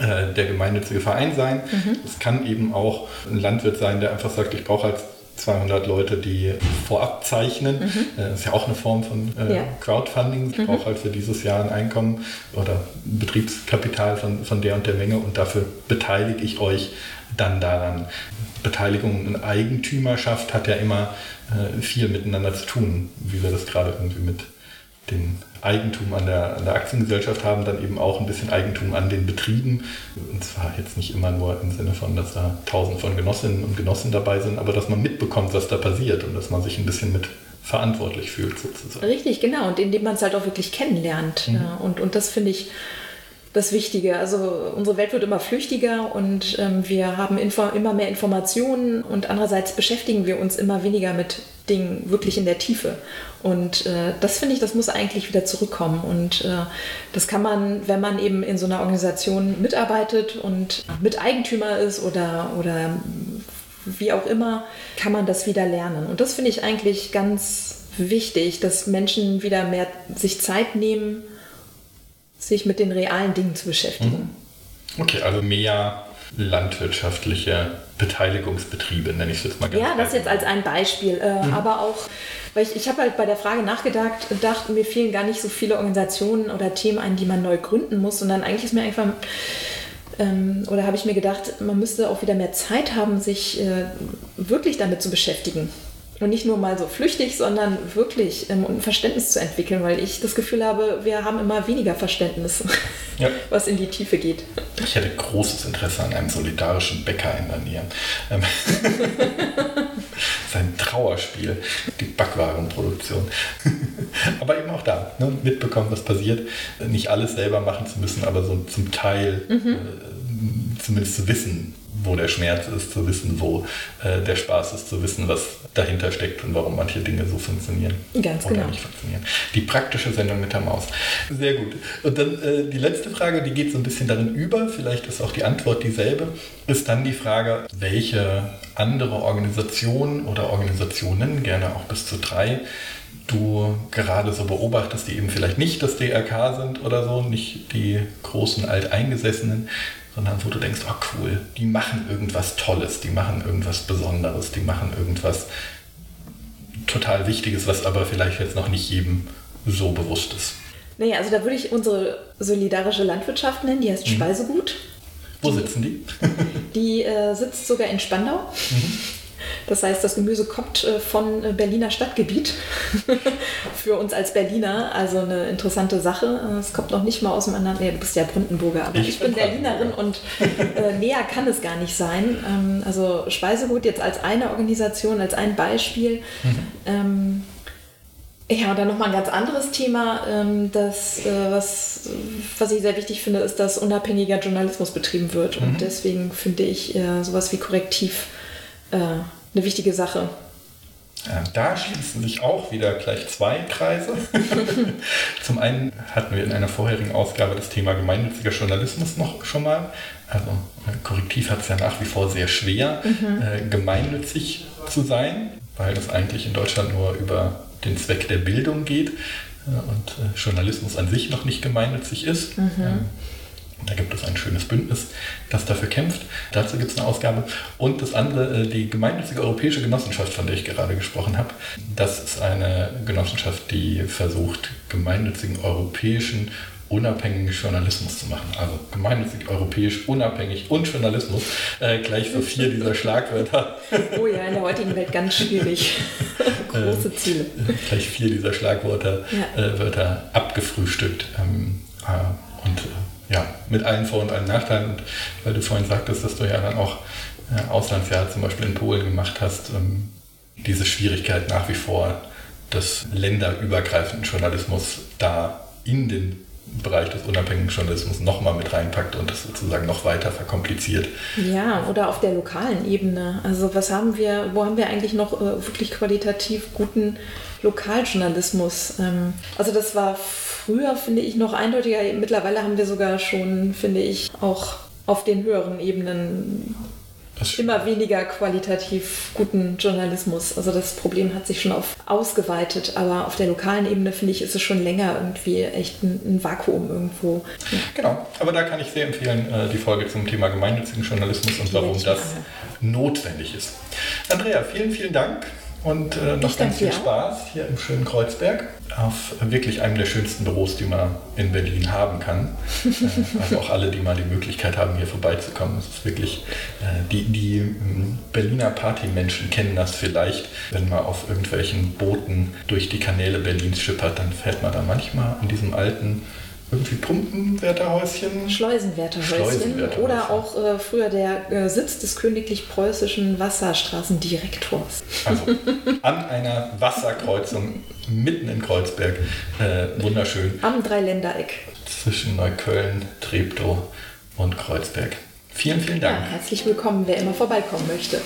äh, der gemeinnützige Verein sein. Es mhm. kann eben auch ein Landwirt sein, der einfach sagt, ich brauche halt 200 Leute, die vorab zeichnen. Mhm. Das äh, ist ja auch eine Form von äh, ja. Crowdfunding. Ich mhm. brauche halt für dieses Jahr ein Einkommen oder Betriebskapital von, von der und der Menge und dafür beteilige ich euch dann daran. Beteiligung und Eigentümerschaft hat ja immer äh, viel miteinander zu tun, wie wir das gerade irgendwie mit den Eigentum an der, an der Aktiengesellschaft haben, dann eben auch ein bisschen Eigentum an den Betrieben. Und zwar jetzt nicht immer nur im Sinne von, dass da tausend von Genossinnen und Genossen dabei sind, aber dass man mitbekommt, was da passiert und dass man sich ein bisschen mit verantwortlich fühlt sozusagen. Richtig, genau. Und indem man es halt auch wirklich kennenlernt. Mhm. Ja, und, und das finde ich das Wichtige. Also unsere Welt wird immer flüchtiger und ähm, wir haben immer mehr Informationen und andererseits beschäftigen wir uns immer weniger mit Dingen wirklich in der Tiefe. Und äh, das finde ich, das muss eigentlich wieder zurückkommen. Und äh, das kann man, wenn man eben in so einer Organisation mitarbeitet und Miteigentümer ist oder, oder wie auch immer, kann man das wieder lernen. Und das finde ich eigentlich ganz wichtig, dass Menschen wieder mehr sich Zeit nehmen, sich mit den realen Dingen zu beschäftigen. Mhm. Okay, also mehr landwirtschaftliche Beteiligungsbetriebe, nenne ich es jetzt mal ganz Ja, das jetzt als ein Beispiel. Äh, mhm. Aber auch, weil ich, ich habe halt bei der Frage nachgedacht, dachte, mir fehlen gar nicht so viele Organisationen oder Themen ein, die man neu gründen muss, sondern eigentlich ist mir einfach, ähm, oder habe ich mir gedacht, man müsste auch wieder mehr Zeit haben, sich äh, wirklich damit zu beschäftigen. Und nicht nur mal so flüchtig, sondern wirklich ähm, ein Verständnis zu entwickeln, weil ich das Gefühl habe, wir haben immer weniger Verständnis, ja. was in die Tiefe geht. Ich hätte großes Interesse an einem solidarischen Bäcker in der Nähe. Ähm, Sein Trauerspiel, die Backwarenproduktion. aber eben auch da, ne, mitbekommen, was passiert. Nicht alles selber machen zu müssen, aber so zum Teil mhm. äh, zumindest zu wissen, wo der Schmerz ist, zu wissen, wo äh, der Spaß ist, zu wissen, was dahinter steckt und warum manche Dinge so funktionieren. Ganz oder genau. nicht funktionieren. Die praktische Sendung mit der Maus. Sehr gut. Und dann äh, die letzte Frage, die geht so ein bisschen darin über, vielleicht ist auch die Antwort dieselbe, ist dann die Frage, welche andere Organisation oder Organisationen, gerne auch bis zu drei, du gerade so beobachtest, die eben vielleicht nicht das DRK sind oder so, nicht die großen Alteingesessenen, sondern wo du denkst, oh cool, die machen irgendwas Tolles, die machen irgendwas Besonderes, die machen irgendwas total Wichtiges, was aber vielleicht jetzt noch nicht jedem so bewusst ist. Naja, also da würde ich unsere solidarische Landwirtschaft nennen, die heißt Mhm. Speisegut. Wo sitzen die? Die äh, sitzt sogar in Spandau. Das heißt, das Gemüse kommt äh, von äh, Berliner Stadtgebiet. Für uns als Berliner, also eine interessante Sache. Äh, Es kommt noch nicht mal aus dem anderen. Nee, du bist ja Brandenburger, aber Ich ich, bin Berlinerin und äh, näher kann es gar nicht sein. Ähm, also Speisegut jetzt als eine Organisation, als ein Beispiel. Ähm, ja, und dann nochmal ein ganz anderes Thema, ähm, das, was, was ich sehr wichtig finde, ist, dass unabhängiger Journalismus betrieben wird. Und deswegen finde ich sowas wie Korrektiv äh, eine wichtige Sache. Ja, da schließen sich auch wieder gleich zwei Kreise. Zum einen hatten wir in einer vorherigen Ausgabe das Thema gemeinnütziger Journalismus noch schon mal. Also äh, Korrektiv hat es ja nach wie vor sehr schwer, äh, gemeinnützig zu sein, weil das eigentlich in Deutschland nur über den Zweck der Bildung geht äh, und äh, Journalismus an sich noch nicht gemeinnützig ist. Ähm, da gibt es ein schönes Bündnis, das dafür kämpft. Dazu gibt es eine Ausgabe. Und das andere, äh, die gemeinnützige Europäische Genossenschaft, von der ich gerade gesprochen habe. Das ist eine Genossenschaft, die versucht, gemeinnützigen europäischen unabhängigen Journalismus zu machen. Also gemeinnützig, europäisch, unabhängig und Journalismus. Äh, gleich so vier dieser Schlagwörter. Oh ja, in der heutigen Welt ganz schwierig. Große Ziele. gleich vier dieser Schlagwörter Ja. äh, abgefrühstückt. Ähm, äh, und äh, ja, mit allen Vor- und allen Nachteilen. Und weil du vorhin sagtest, dass du ja dann auch äh, Auslandsjahr zum Beispiel in Polen gemacht hast, ähm, diese Schwierigkeit nach wie vor des länderübergreifenden Journalismus da in den Bereich des unabhängigen Journalismus nochmal mit reinpackt und das sozusagen noch weiter verkompliziert. Ja, oder auf der lokalen Ebene. Also was haben wir, wo haben wir eigentlich noch äh, wirklich qualitativ guten Lokaljournalismus? Ähm, also das war früher, finde ich, noch eindeutiger. Mittlerweile haben wir sogar schon, finde ich, auch auf den höheren Ebenen immer weniger qualitativ guten Journalismus. Also das Problem hat sich schon auf ausgeweitet, aber auf der lokalen Ebene finde ich, ist es schon länger irgendwie echt ein, ein Vakuum irgendwo. Genau, aber da kann ich sehr empfehlen, äh, die Folge zum Thema gemeinnützigen Journalismus und warum das notwendig ist. Andrea, vielen, vielen Dank und äh, noch ganz viel. Spaß hier im schönen Kreuzberg auf wirklich einem der schönsten Büros, die man in Berlin haben kann. äh, also auch alle, die mal die Möglichkeit haben, hier vorbeizukommen. Es ist wirklich, äh, die, die ähm, Berliner Partymenschen kennen das vielleicht, wenn man auf irgendwelchen Booten durch die Kanäle Berlins schippert, dann fährt man da manchmal in diesem alten irgendwie Pumpenwärterhäuschen. Schleusenwärterhäuschen Schleusenwärterhäuschen. oder auch äh, früher der äh, Sitz des königlich-preußischen Wasserstraßendirektors. Also an einer Wasserkreuzung mitten in Kreuzberg. Äh, wunderschön. Am Dreiländereck. Zwischen Neukölln, Treptow und Kreuzberg. Vielen, vielen Ja, Dank. herzlich willkommen, wer immer vorbeikommen möchte.